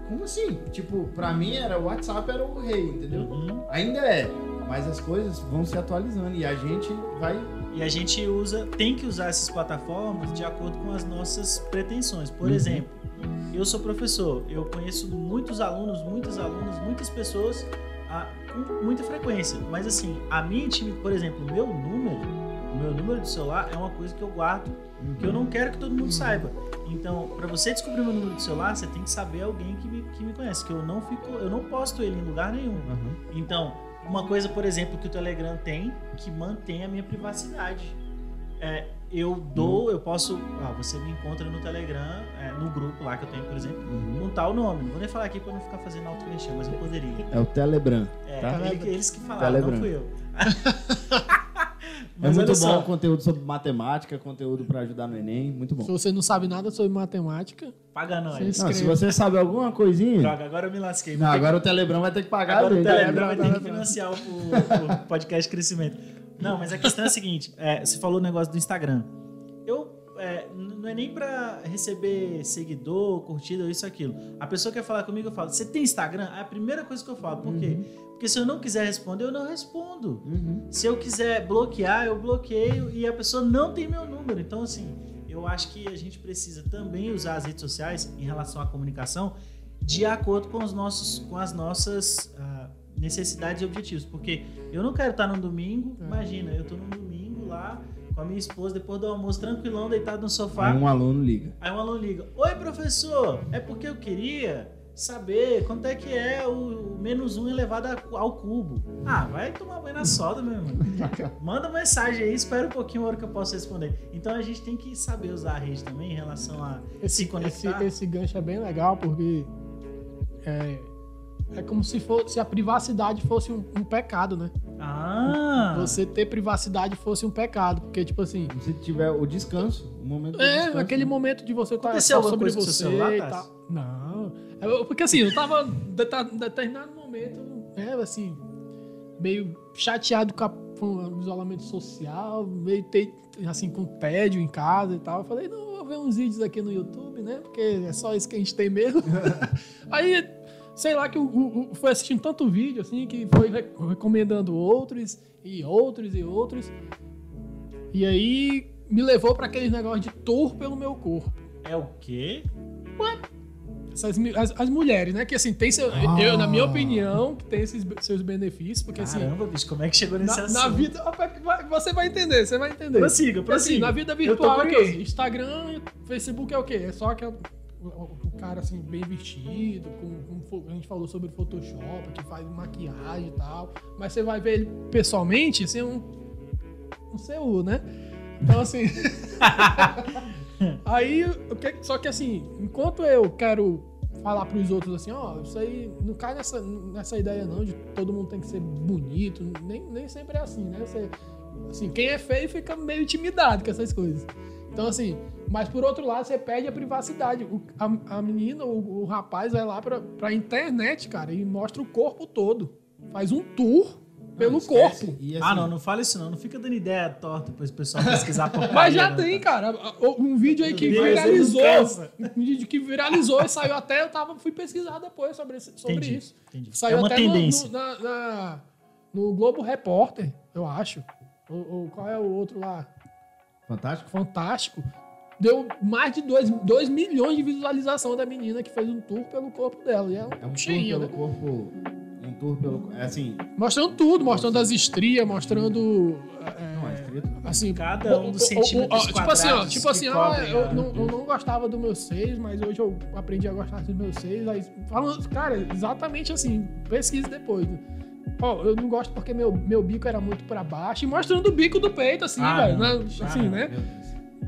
Como assim? Tipo, pra mim era o WhatsApp era o rei, entendeu? Uhum. Ainda é, mas as coisas vão se atualizando e a gente vai. E a gente usa, tem que usar essas plataformas de acordo com as nossas pretensões. Por Uhum. exemplo, eu sou professor, eu conheço muitos alunos, muitas alunas, muitas pessoas ah, com muita frequência. Mas assim, a minha intimidade, por exemplo, o meu número, o meu número de celular é uma coisa que eu guardo, que eu não quero que todo mundo saiba. Então, para você descobrir meu número de celular, você tem que saber alguém que me, que me conhece, que eu não fico, eu não posto ele em lugar nenhum. Uhum. Então, uma coisa, por exemplo, que o Telegram tem, que mantém a minha privacidade. É, eu dou, eu posso. Ah, você me encontra no Telegram, é, no grupo lá que eu tenho, por exemplo, Uhum. com tal nome. Não vou nem falar aqui pra não ficar fazendo auto mas eu poderia. É o Telegram. É, Tá. ele- eles que falaram, não Telegram. fui eu. [LAUGHS] é muito bom só, conteúdo sobre matemática, conteúdo pra ajudar no Enem, muito bom. Se você não sabe nada sobre matemática, paga nós. Não, se você sabe alguma coisinha. Droga, agora eu me lasquei. Não, agora o Telegram vai ter que pagar Agora o. Telegram vai ter que financiar o, o- o podcast Crescimento. Não, mas a questão é a seguinte: é, você falou o negócio do Instagram. É, não é nem pra receber seguidor, curtida, isso, aquilo. A pessoa quer falar comigo, eu falo: Você tem Instagram? É a primeira coisa que eu falo. Por quê? Porque se eu não quiser responder, eu não respondo. Uhum. Se eu quiser bloquear, eu bloqueio e a pessoa não tem meu número. Então, assim, eu acho que a gente precisa também usar as redes sociais em relação à comunicação de acordo com, os nossos, com as nossas ah, necessidades e objetivos. Porque eu não quero estar num domingo, É. imagina, eu tô num domingo lá com a minha esposa, depois do almoço, tranquilão, deitado no sofá. Aí um aluno liga. Aí um aluno liga: Oi, professor, é porque eu queria saber quanto é que é o o menos um elevado ao cubo. Ah, vai tomar banho na soda, meu irmão. [LAUGHS] Manda mensagem aí, espera um pouquinho a hora que eu posso responder. Então a gente tem que saber usar a rede também em relação a se esse, esse, conectar. esse gancho é bem legal porque é, é como se, fosse, se a privacidade fosse um, um pecado, né? Ah! Você ter privacidade fosse um pecado, porque, tipo assim, Se tiver o descanso, o momento é descanso. aquele momento de você estar Aconteceu só alguma sobre você seu celular, e tal. Não. É, Porque assim, eu tava em determinado momento, é, assim, meio chateado com, a- com o isolamento social, meio te- assim, com tédio em casa e tal. Eu falei, não, vou ver uns vídeos aqui no YouTube, né? Porque é só isso que a gente tem mesmo. [LAUGHS] Aí, sei lá, que o, o, o- foi assistindo tanto vídeo, assim, que foi re- recomendando outros, e outros, e outros. E aí me levou pra aquele negócio de tour pelo meu corpo. É o quê? essas mi- as, as mulheres, né? Que assim, tem seu, Ah. eu, na minha opinião, que tem esses seus benefícios, porque assim, Caramba, bicho, como é que chegou nesse na, assunto? na vida. Você vai entender, você vai entender. Prossiga, assim, prossiga. na vida Eu tô virtual é o quê? Instagram, Facebook é o quê? É só que o, cara assim, bem vestido, com, com a gente falou sobre Photoshop, que faz maquiagem e tal. Mas você vai ver ele pessoalmente, assim, um, um CU, né? Então, assim. [LAUGHS] aí, só que assim, enquanto eu quero falar pros outros assim, ó, isso aí não cai nessa, nessa ideia não de todo mundo tem que ser bonito, nem, nem sempre é assim, né? Você, assim, quem é feio fica meio intimidado com essas coisas. Então, assim, mas por outro lado, você perde a privacidade. O- a, a menina, o, o rapaz vai lá pra, pra internet, cara, e mostra o corpo todo. Faz um tour pelo esquece. corpo. E, assim, Ah, não, não fala isso não. Não fica dando ideia torta pro pessoal pesquisar [LAUGHS] por Mas já tem, cara. Um vídeo aí que Deus, viralizou. não. Um vídeo que viralizou e saiu até. Eu tava, fui pesquisar depois sobre, esse- sobre Entendi, isso. entendi. Saiu É uma até no- tendência. No, na- na- no Globo Repórter, eu acho. Ou, ou qual é o outro lá? Fantástico. Fantástico. Deu mais de 2 milhões de visualização da menina que fez um tour pelo corpo dela. E é É um um tour cheinho, pelo né? corpo. Um tour pelo. É assim. Mostrando tudo, mostrando as estrias, mostrando. é, Não, é escrito. Assim, Cada um dos centímetros Tipo assim, ó, tipo assim, ah, eu, não, eu não gostava dos meus seios, mas hoje eu aprendi a gostar dos meus seios. Aí, falando, cara, exatamente assim, pesquise depois. Ó, eu não gosto porque meu, meu bico era muito pra baixo e mostrando o bico do peito, assim, Ah, velho. não. né? Ah, Assim, não. né?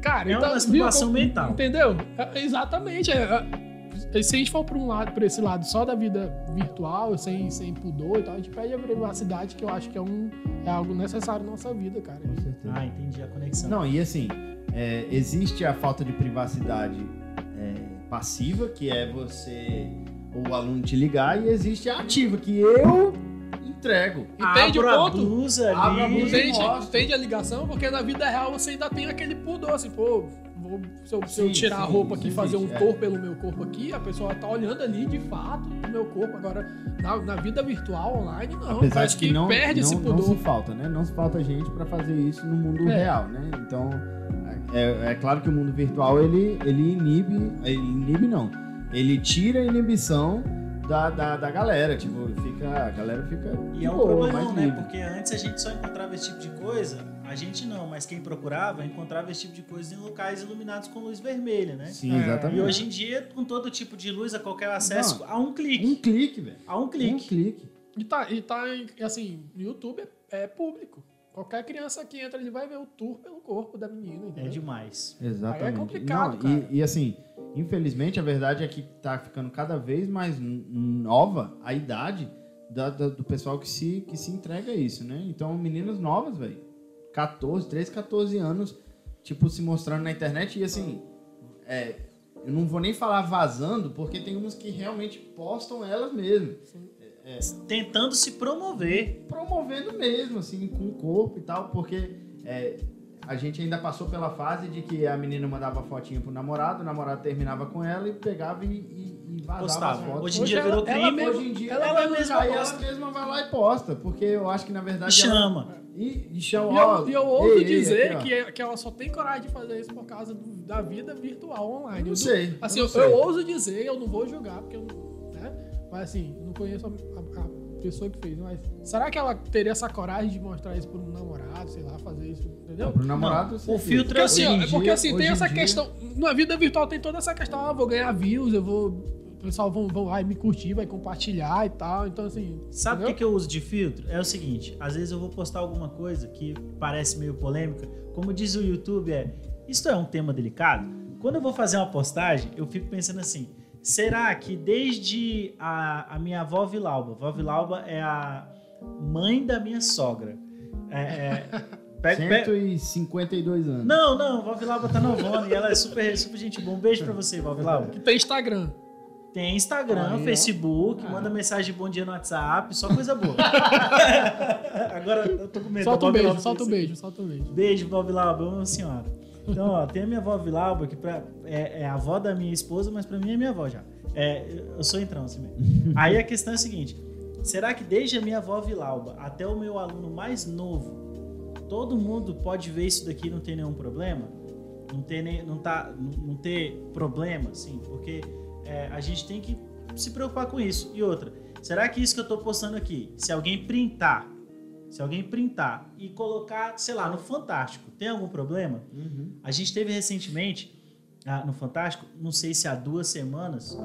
Cara, É uma então, masturbação viu como- mental. Entendeu? É, exatamente. é, é, se a gente for pra um lado, pra esse lado só da vida virtual, sem, sem pudor e tal, a gente perde a privacidade, que eu acho que é, um, é algo necessário na nossa vida, cara. Com certeza. Ah, entendi a conexão. Não, e assim, é, existe a falta de privacidade é, passiva, que é você, o aluno te ligar, e existe a ativa, que eu entrego. Entende Abro o a ponto? blusa Abro a ali. blusa Entende, entende a ligação? Porque na vida real você ainda tem aquele pudor, assim, pô, vou- se, eu, se eu Sim, tirar a sim, roupa aqui e fazer um é. tour pelo meu corpo aqui, a pessoa tá olhando ali de fato o meu corpo. Agora, na, na vida virtual, online, não. Apesar Acho de que, não, perde esse não, não pudor. se falta, né? Não se falta gente para fazer isso no mundo É. real, né? Então, é, é claro que o mundo virtual, ele, ele inibe, ele inibe não, ele tira a inibição da, da, da galera, tipo, fica, a galera fica E é um mais né? livre. Porque antes a gente só encontrava esse tipo de coisa, a gente não, mas quem procurava encontrava esse tipo de coisa em locais iluminados com luz vermelha, né? Sim, É, exatamente. E hoje em dia, com todo tipo de luz, a qualquer acesso, a um clique. Um clique, velho. A um Um clique. clique. E tá, e tá assim, no YouTube é, é público. Qualquer criança que entra, ele vai ver o tour pelo corpo da menina, É entendeu? demais. Exatamente. Aí é complicado, Não, cara. E, e, assim, infelizmente a verdade é que tá ficando cada vez mais nova a idade da- da- do pessoal que se, que se entrega a isso, né? Então, meninas novas, velho, 14, 13, 14 anos, tipo, se mostrando na internet e assim, é, eu não vou nem falar vazando, porque tem umas que realmente postam elas mesmas. Tentando se promover. promovendo mesmo, assim, com o corpo e tal, porque é, a gente ainda passou pela fase de que a menina mandava fotinha pro namorado, o namorado terminava com ela e pegava e, e, e vazava Postava. as fotos. Hoje em dia ela- virou ela crime. mesma- Hoje em dia ela ela, mesma mesma, aí ela mesma vai lá e posta, porque eu acho que na E verdade ela- chama. e, e chama, E ó, eu, e eu ouso ei, ei, dizer aqui, ó. que, é- que ela só tem coragem de fazer isso por causa do- da vida virtual online. Eu não Eu- sei. Assim, eu eu, sei. eu ouso dizer, eu não vou julgar, porque eu não. Mas assim, eu não conheço a, a- a pessoa que fez. Mas será que ela teria essa coragem de mostrar isso pro namorado, sei lá, fazer isso, entendeu? Não, pro namorado, Não, o filtro Porque assim, é porque dia- assim, hoje tem em essa dia- questão. Na vida virtual tem toda essa questão, ah, vou ganhar views, eu vou. O pessoal vão, vão vai me curtir, vai compartilhar e tal. Então, assim. Sabe o que, que eu uso de filtro? É o seguinte, às vezes eu vou postar alguma coisa que parece meio polêmica. Como diz o YouTube, é isso é um tema delicado? Quando eu vou fazer uma postagem, eu fico pensando assim, será que desde a, a minha avó Vilauba, vó Vilauba é a mãe da minha sogra. É, é, [LAUGHS] pega- pega- 152 anos. Não, não, vó Vilauba tá novona e ela é super, super gente boa. Um beijo pra você, vó Vilauba. Que tem Instagram. Tem Instagram, Aí. Facebook, Ah. manda mensagem de bom dia no WhatsApp, só coisa boa. [LAUGHS] Agora eu tô com medo. Solta um beijo, solta um beijo, solta um beijo. Beijo, vó Vilauba, amo a senhora. Então, ó, tem a minha avó Vilauba, que pra, é, é a avó da minha esposa, mas pra mim é minha avó já. É, eu sou entrão assim mesmo. [LAUGHS] Aí a questão é a seguinte: será que desde a minha avó Vilauba até o meu aluno mais novo, todo mundo pode ver isso daqui e não tem nenhum problema? não ter, nem- não tá, não, não ter problema, assim, porque é, a gente tem que se preocupar com isso. E outra, será que isso que eu tô postando aqui, se alguém printar, se alguém printar e colocar, sei lá, no Fantástico, tem algum problema? Uhum. A gente teve recentemente, ah, no Fantástico, não sei se há duas semanas,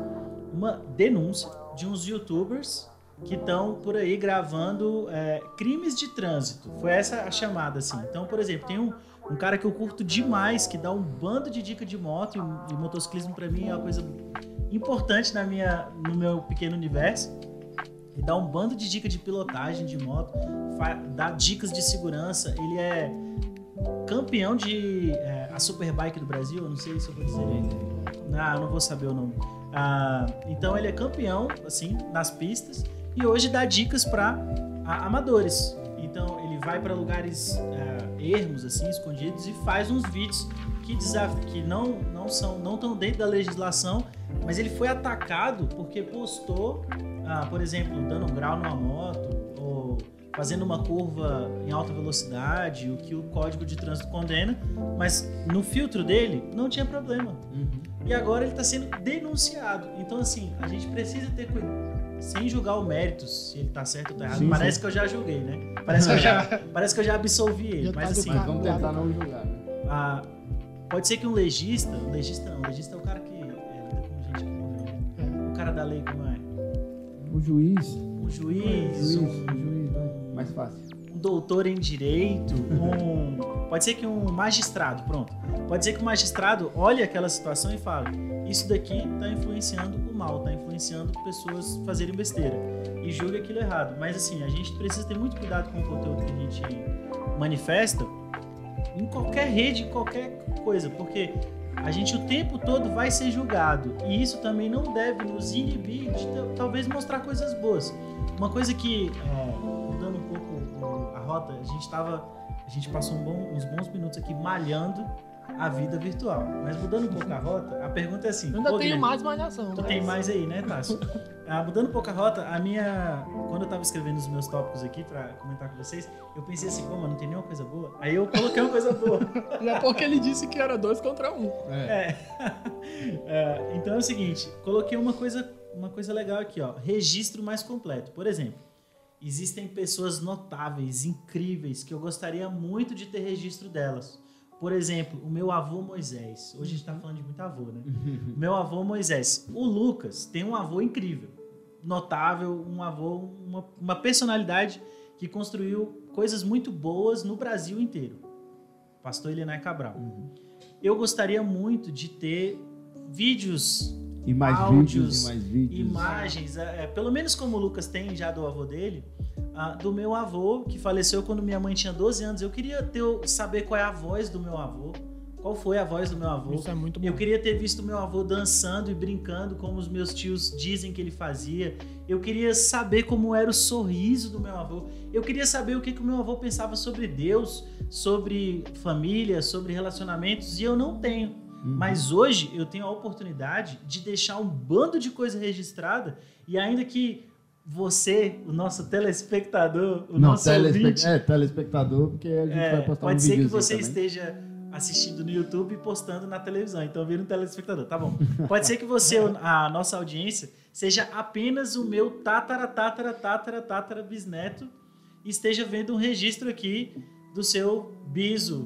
uma denúncia de uns youtubers que estão por aí gravando é, crimes de trânsito. Foi essa a chamada, assim. Então, por exemplo, tem um, um cara que eu curto demais, que dá um bando de dica de moto, e, e motociclismo pra mim é uma coisa importante na minha, no meu pequeno universo. Ele dá um bando de dicas de pilotagem de moto, dá dicas de segurança. Ele é campeão de é, a Superbike do Brasil, eu não sei se eu vou dizer. Ah, não vou saber o nome. Ah, então ele é campeão, assim, nas pistas e hoje dá dicas para amadores. Então ele vai para lugares ah, ermos, assim, escondidos e faz uns vídeos que que não não são não estão dentro da legislação, mas ele foi atacado porque postou, ah, por exemplo, dando um grau numa moto ou fazendo uma curva em alta velocidade, o que o código de trânsito condena, mas no filtro dele não tinha problema. Uhum. E agora ele está sendo denunciado. Então, assim, a gente precisa ter cuidado. Sem julgar o mérito, se ele tá certo ou tá errado. Sim, parece sim. que eu já julguei, né? Parece que eu já, [LAUGHS] parece que eu já absolvi ele. Já tá mas do assim, Mas vamos tentar não julgar, né? ah, pode ser que um legista. Um legista não, um legista é o cara que é, lida com gente que morreu. né? O cara da lei, como é? O juiz. Um juiz, um, o juiz, vai. Mais fácil. um doutor em direito, um, pode ser que um magistrado, pronto. Pode ser que o magistrado olhe aquela situação e fale: Isso daqui está influenciando o mal, está influenciando pessoas fazerem besteira. E julgue aquilo errado. Mas assim, a gente precisa ter muito cuidado com o conteúdo que a gente manifesta em qualquer rede, em qualquer coisa, porque a gente o tempo todo vai ser julgado. E isso também não deve nos inibir de ta- talvez mostrar coisas boas. Uma coisa que, é, mudando um pouco a rota, a gente tava. A gente passou um bom- uns bons minutos aqui malhando a vida virtual. Mas mudando um pouco a rota, a pergunta é assim. Eu ainda tenho Guilherme, mais malhação. Tu mas- tem mais aí, né, Tássio? Ah, mudando um pouco a rota, a minha. Quando eu tava escrevendo os meus tópicos aqui pra comentar com vocês, eu pensei assim, pô, mas não tem nenhuma coisa boa. Aí eu coloquei uma coisa boa. Já [LAUGHS] porque ele disse que era dois contra um. É. [LAUGHS] É, então é o seguinte, coloquei uma coisa, uma coisa legal aqui, ó. Registro mais completo. Por exemplo, existem pessoas notáveis, incríveis, que eu gostaria muito de ter registro delas. Por exemplo, o meu avô Moisés. Hoje a gente tá falando de muito avô, né? O meu avô Moisés. O Lucas tem um avô incrível, notável, um avô, uma, uma personalidade que construiu coisas muito boas no Brasil inteiro. Pastor Elenay Cabral. Eu gostaria muito de ter vídeos, E mais Áudios, vídeos, e mais vídeos. imagens, é, é, pelo menos como o Lucas tem já do avô dele, ah, do meu avô, que faleceu quando minha mãe tinha 12 anos. Eu queria ter, saber qual é a voz do meu avô, qual foi a voz do meu avô. Isso é muito bom. Eu queria ter visto meu avô dançando e brincando como os meus tios dizem que ele fazia. Eu queria saber como era o sorriso do meu avô. Eu queria saber o que, que o meu avô pensava sobre Deus, sobre família, sobre relacionamentos, e eu não tenho. Uhum. Mas hoje eu tenho a oportunidade de deixar um bando de coisa registrada e ainda que você, o nosso telespectador, o Não, nosso telespe... ouvinte, é, telespectador, porque a gente é, vai postar pode um ser que você também. esteja assistindo no YouTube e postando na televisão, então vira um telespectador, tá bom. Pode ser que você, a nossa audiência, seja apenas o meu tatara, tatara, tatara, tatara bisneto e esteja vendo um registro aqui do seu biso,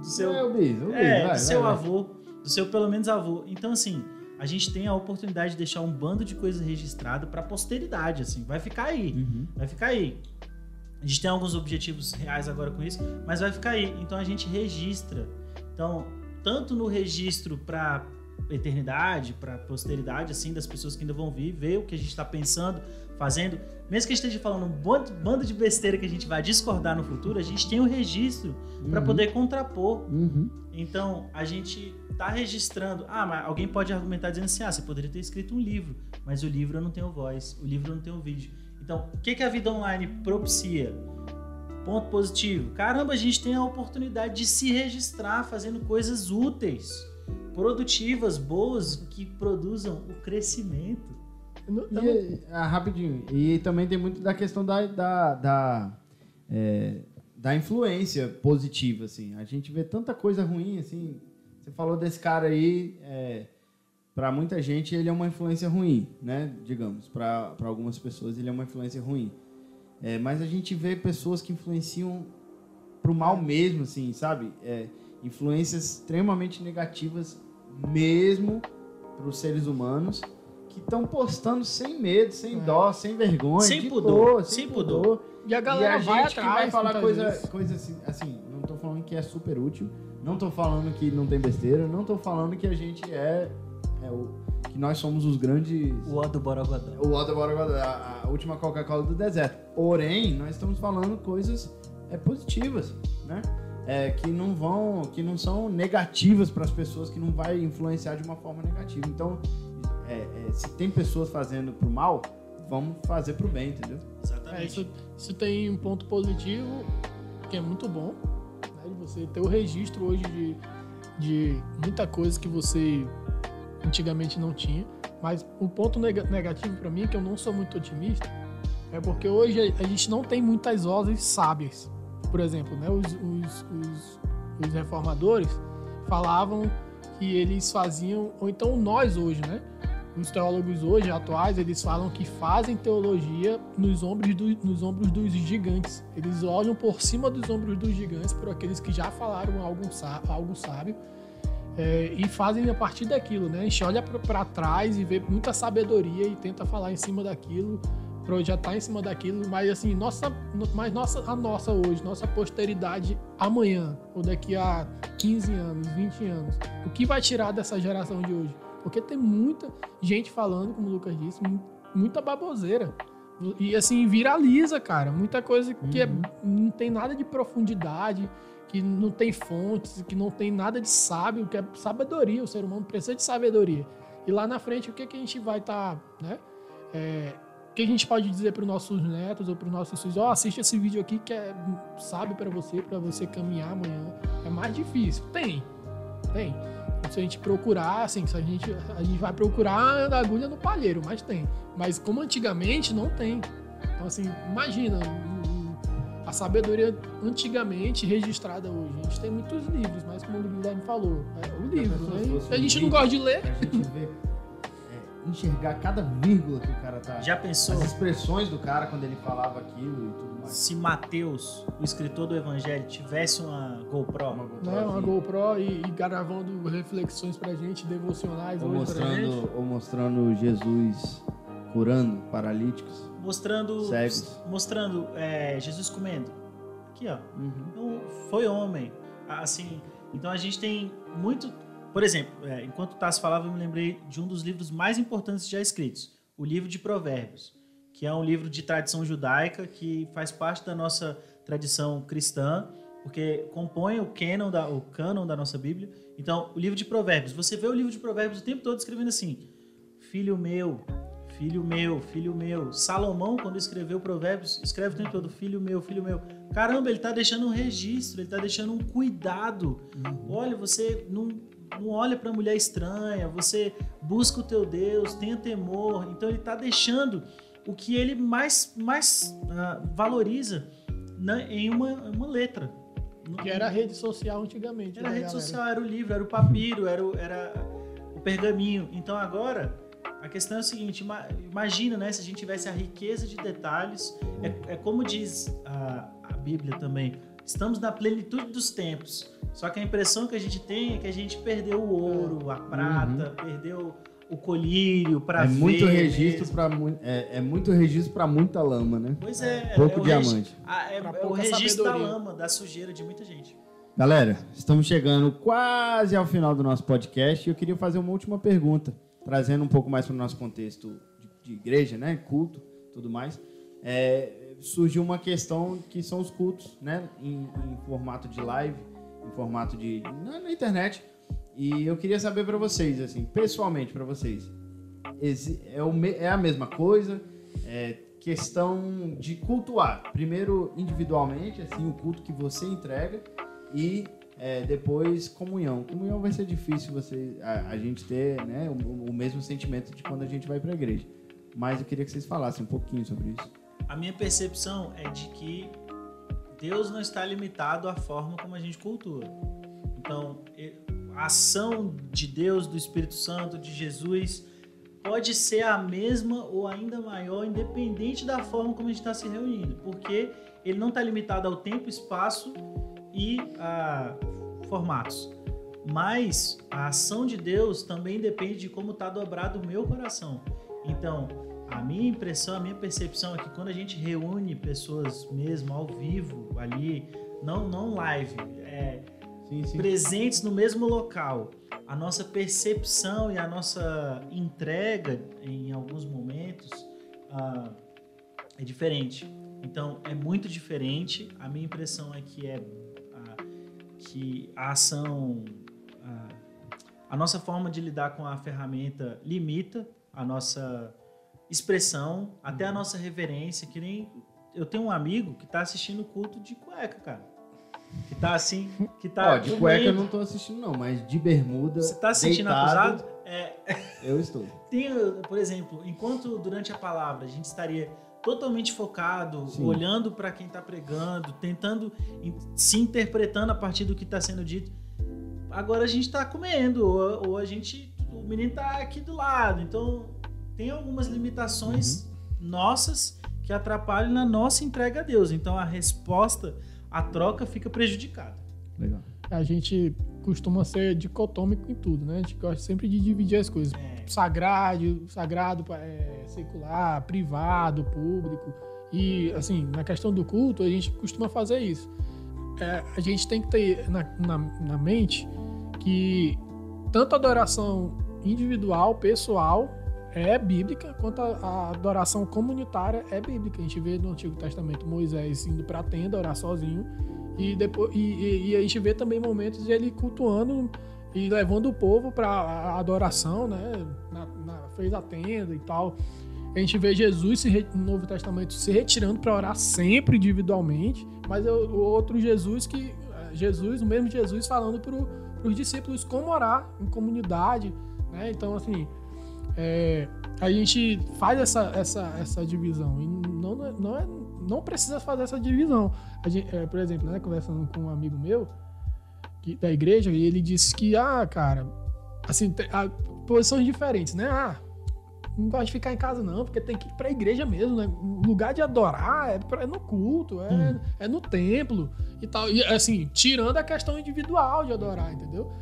do seu, É, o bis, o bis, é, vai, do seu vai, vai. avô, do seu pelo menos avô. Então, assim, a gente tem a oportunidade de deixar um bando de coisa registrada para posteridade, assim, vai ficar aí. Uhum. Vai ficar aí. A gente tem alguns objetivos reais agora com isso, mas vai ficar aí. Então a gente registra. Então, tanto no registro para eternidade, para posteridade, assim, das pessoas que ainda vão vir, ver o que a gente está pensando, fazendo. Mesmo que a gente esteja falando um bando, de besteira que a gente vai discordar no futuro, a gente tem o registro para Uhum. poder contrapor. Uhum. Então, a gente tá registrando. Ah, mas alguém pode argumentar dizendo assim: ah, você poderia ter escrito um livro, mas o livro eu não tenho voz, o livro eu não tenho vídeo. Então, o que, que a vida online propicia? Ponto positivo. Caramba, a gente tem a oportunidade de se registrar fazendo coisas úteis, produtivas, boas, que produzam o crescimento. Não- E, ah, rapidinho. E também tem muito da questão da, da, da, é, da influência positiva, assim. A gente vê tanta coisa ruim, assim. você falou desse cara aí, é, para muita gente ele é uma influência ruim, né? Digamos, para algumas pessoas ele é uma influência ruim. É, mas a gente vê pessoas que influenciam pro mal mesmo, assim, sabe? É, influências extremamente negativas mesmo para os seres humanos que estão postando sem medo, sem é. dó, sem vergonha, sem pudor, sem, sem pudor. pudor. E a galera e a vai gente atrás, que vai falar coisa, coisa assim, assim, não tô falando que é super útil, não tô falando que não tem besteira, não tô falando que a gente é, é o que nós somos os grandes o O do Borogodó. O O do Borogodó, a, a última Coca-Cola do deserto. Porém, nós estamos falando coisas é positivas, né? É, que não vão, que não são negativas para as pessoas, que não vai influenciar de uma forma negativa. Então, é, é, se tem pessoas fazendo pro mal, vamos fazer pro bem, entendeu? Exatamente. É, isso, isso tem um ponto positivo que é muito bom, né, de você ter o registro hoje de, de muita coisa que você antigamente não tinha. Mas o ponto negativo para mim, é que eu não sou muito otimista, é porque hoje a gente não tem muitas vozes sábias. Por exemplo, né, os, os, os, os reformadores falavam que eles faziam, ou então nós hoje, né? Os teólogos hoje atuais eles falam que fazem teologia nos ombros, do, nos ombros dos gigantes. Eles olham por cima dos ombros dos gigantes, por aqueles que já falaram algo, algo sábio, é, e fazem a partir daquilo, né? A gente olha para trás e vê muita sabedoria e tenta falar em cima daquilo, projetar em cima daquilo, mas assim, nossa, mas nossa, a nossa hoje, nossa posteridade amanhã, ou daqui a 15 anos, 20 anos, o que vai tirar dessa geração de hoje? Porque tem muita gente falando, como o Lucas disse, muita baboseira. E assim, viraliza, cara. Muita coisa que é, uhum. é, não tem nada de profundidade, que não tem fontes, que não tem nada de sábio, que é sabedoria. O ser humano precisa de sabedoria. E lá na frente, o que, que a gente vai estar, tá, né? É, o que a gente pode dizer para os nossos netos ou para os nossos filhos? Ó, oh, assiste esse vídeo aqui que é sábio para você, para você caminhar amanhã. É mais difícil. Tem, tem se a gente procurar, assim, se a gente, a gente vai procurar a agulha no palheiro, mas tem. Mas como antigamente, não tem. Então, assim, imagina a sabedoria antigamente registrada hoje. A gente tem muitos livros, mas como o Guilherme falou, é o livro, né? A gente não gosta de ler. A gente vê enxergar cada vírgula que o cara tá. Já pensou? As expressões do cara quando ele falava aquilo e tudo. Se Mateus, o escritor do Evangelho, tivesse uma GoPro. Uma GoPro, né? uma GoPro e, e, gravando reflexões pra gente, devocionais ou mostrando, Ou mostrando Jesus curando paralíticos. Mostrando. Cegos. Mostrando é, Jesus comendo. Aqui, ó. Uhum. Então, foi homem. Assim. Então a gente tem muito por exemplo, é, enquanto o Tassi falava, eu me lembrei de um dos livros mais importantes já escritos, o livro de Provérbios, que é um livro de tradição judaica que faz parte da nossa tradição cristã, porque compõe o canon da, o canon da nossa Bíblia. Então, o livro de Provérbios, você vê o livro de Provérbios o tempo todo escrevendo assim: Filho meu, filho meu, filho meu. Salomão, quando escreveu Provérbios, escreve o tempo todo: Filho meu, filho meu. Caramba, ele está deixando um registro, ele está deixando um cuidado. Uhum. Olha, você não não olha para mulher estranha, você busca o teu Deus, tenha temor. Então ele está deixando o que ele mais, mais uh, valoriza né, em uma, uma letra. Que era a rede social antigamente. Era a né, rede galera? social, era o livro, era o papiro, era o, era o pergaminho. Então agora a questão é o seguinte: imagina né, se a gente tivesse a riqueza de detalhes. É, é como diz a, a Bíblia também: estamos na plenitude dos tempos. Só que a impressão que a gente tem é que a gente perdeu o ouro, a prata, uhum. perdeu o colírio para é muito registro para é, é, muito registro para muita lama, né? Pois é, pouco é diamante. Ah, é, é o registro sabedoria. da lama, da sujeira de muita gente. Galera, estamos chegando quase ao final do nosso podcast e eu queria fazer uma última pergunta, trazendo um pouco mais para o nosso contexto de, de, igreja, né, culto, tudo mais. É, surgiu uma questão que são os cultos, né, em, em formato de live em formato de na, na internet. E eu queria saber para vocês, assim, pessoalmente para vocês, é, o, é a mesma coisa? É questão de cultuar. Primeiro individualmente, assim, o culto que você entrega e é, depois comunhão. Comunhão vai ser difícil você a, a gente ter né, o, o, mesmo sentimento de quando a gente vai para a igreja. Mas eu queria que vocês falassem um pouquinho sobre isso. A minha percepção é de que Deus não está limitado à forma como a gente cultua. Então, a ação de Deus, do Espírito Santo, de Jesus, pode ser a mesma ou ainda maior, independente da forma como a gente está se reunindo, porque ele não está limitado ao tempo, espaço e a formatos. Mas a ação de Deus também depende de como está dobrado o meu coração. Então, a minha impressão, a minha percepção é que quando a gente reúne pessoas mesmo ao vivo ali, não, não live, é, sim, sim. presentes no mesmo local, a nossa percepção e a nossa entrega em alguns momentos uh, é diferente. Então é muito diferente. A minha impressão é que é uh, que a ação, uh, a nossa forma de lidar com a ferramenta limita a nossa expressão, até a nossa reverência. Que nem eu tenho um amigo que está assistindo o culto de cueca, cara. Que tá assim, que tá. Ó, de cueca eu não tô assistindo, não, mas de bermuda. Você tá se sentindo acusado? É. Eu estou. Tem, por exemplo, enquanto durante a palavra a gente estaria totalmente focado, Sim. olhando para quem tá pregando, tentando se interpretando a partir do que tá sendo dito. Agora a gente tá comendo, ou, ou a gente. O menino tá aqui do lado. Então tem algumas limitações uhum. nossas que atrapalham na nossa entrega a Deus. Então a resposta a troca fica prejudicada. Legal. A gente costuma ser dicotômico em tudo, né? A gente gosta sempre de dividir as coisas. É. Sagrado, sagrado é, secular, privado, público. E, assim, na questão do culto, a gente costuma fazer isso. É, a gente tem que ter na, na, na mente que tanto a adoração individual, pessoal, é bíblica, quanto a, adoração comunitária é bíblica. A gente vê no Antigo Testamento Moisés indo para a tenda orar sozinho e depois e, e, e, a gente vê também momentos de ele cultuando e levando o povo para adoração, né? Na, na, fez a tenda e tal. A gente vê Jesus se, no Novo Testamento se retirando para orar sempre individualmente, mas é o, outro Jesus que Jesus, o mesmo Jesus falando para os discípulos como orar em comunidade, né? Então assim, é, a gente faz essa, essa, essa divisão. E não, não, é, não precisa fazer essa divisão. Gente, é, por exemplo, né, conversando com um amigo meu que, da igreja, e ele disse que, ah, cara, assim, a, posições diferentes, né? Ah, não gosto de ficar em casa, não, porque tem que ir pra igreja mesmo, né? O lugar de adorar é, pra, é no culto, é, hum. é no templo e tal. E assim, tirando a questão individual de adorar, entendeu?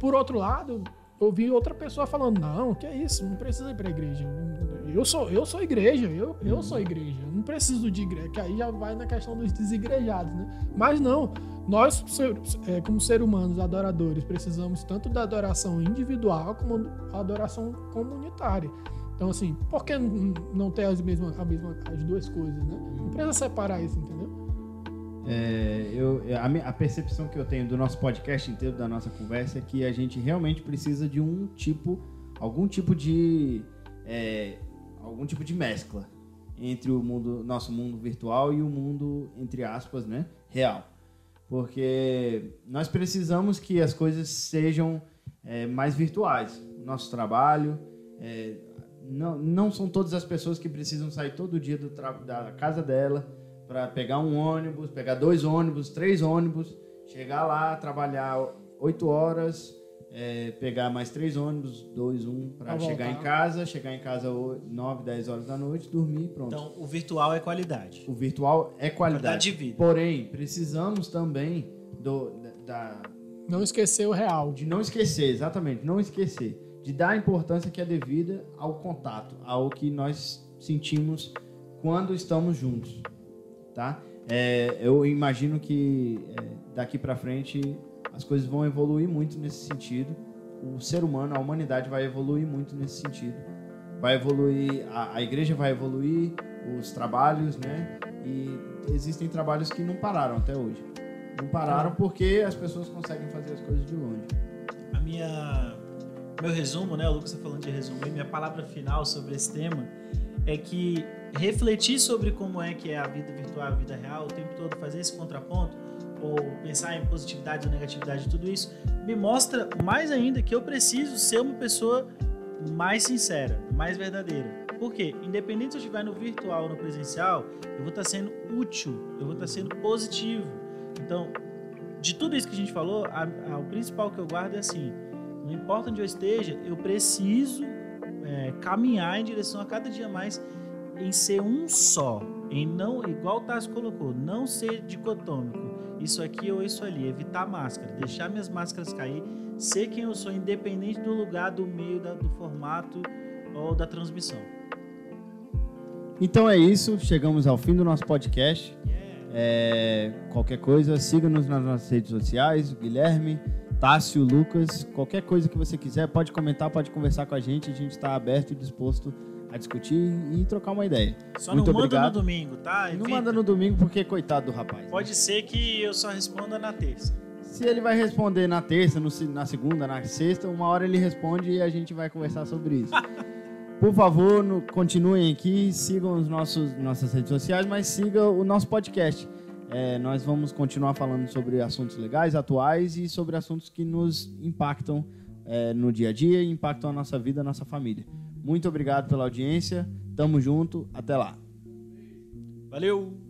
Por outro lado, ouvi outra pessoa falando: não, que é isso, não precisa ir para a igreja. Eu sou, eu sou igreja, eu, eu sou igreja, não preciso de igreja, que aí já vai na questão dos desigrejados, né? Mas não, nós, é, como seres humanos adoradores, precisamos tanto da adoração individual como da adoração comunitária. Então, assim, por que não ter as mesmas, a mesma, as duas coisas, né? Não precisa separar isso, entendeu? É, eu, a, a, percepção que eu tenho do nosso podcast inteiro, da nossa conversa, é que a gente realmente precisa de um tipo, algum tipo de, é, algum tipo de mescla entre o mundo, nosso mundo virtual e o mundo entre aspas, né, real, porque nós precisamos que as coisas sejam é, mais virtuais. Nosso trabalho, é, não, não são todas as pessoas que precisam sair todo dia do da casa dela para pegar um ônibus, pegar dois ônibus, três ônibus, chegar lá, trabalhar oito horas, é, pegar mais três ônibus, dois, um, para chegar em casa, chegar em casa nove, dez horas da noite, dormir, pronto. Então, o virtual é qualidade. O virtual é qualidade. Qualidade de vida. Porém, precisamos também do, da... Não esquecer o real. De não esquecer, exatamente, não esquecer. De dar a importância que é devida ao contato, ao que nós sentimos quando estamos juntos tá? É, eu imagino que é, daqui para frente as coisas vão evoluir muito nesse sentido. O ser humano, a humanidade vai evoluir muito nesse sentido. Vai evoluir, a, a igreja vai evoluir, os trabalhos, né? E existem trabalhos que não pararam até hoje. Não pararam porque as pessoas conseguem fazer as coisas de longe. A minha meu resumo, né? O Lucas está falando de resumo. E minha palavra final sobre esse tema é que refletir sobre como é que é a vida virtual, a vida real, o tempo todo fazer esse contraponto, ou pensar em positividade ou negatividade, tudo isso, me mostra mais ainda que eu preciso ser uma pessoa mais sincera, mais verdadeira. Por quê? Independente se eu estiver no virtual ou no presencial, eu vou estar sendo útil, eu vou estar sendo positivo. Então, de tudo isso que a gente falou, a, a, o principal que eu guardo é assim: não importa onde eu esteja, eu preciso é, caminhar em direção a cada dia mais em ser um só, em não, igual o Tassi colocou, não ser dicotômico, isso aqui ou isso ali, evitar máscara, deixar minhas máscaras cair, ser quem eu sou, independente do lugar, do meio, da, do formato ou da transmissão. Então é isso, chegamos ao fim do nosso podcast. É, qualquer coisa, siga-nos nas nossas redes sociais, Guilherme, Tássio, Lucas, qualquer coisa que você quiser, pode comentar, pode conversar com a gente, a gente está aberto e disposto a discutir e trocar uma ideia. Só Muito não obrigado. manda no domingo, tá? Evita. Não manda no domingo porque coitado do rapaz. Né? Pode né? ser que eu só responda na terça. Se ele vai responder na terça, no, na segunda, na sexta, uma hora ele responde e a gente vai conversar sobre isso. [LAUGHS] Por favor, no, continuem aqui, sigam os nossos nossas redes sociais, mas siga o nosso podcast. É, nós vamos continuar falando sobre assuntos legais, atuais e sobre assuntos que nos impactam é, no dia a dia e impactam a nossa vida, a nossa família. Muito obrigado pela audiência. Tamo junto. Até lá. Valeu!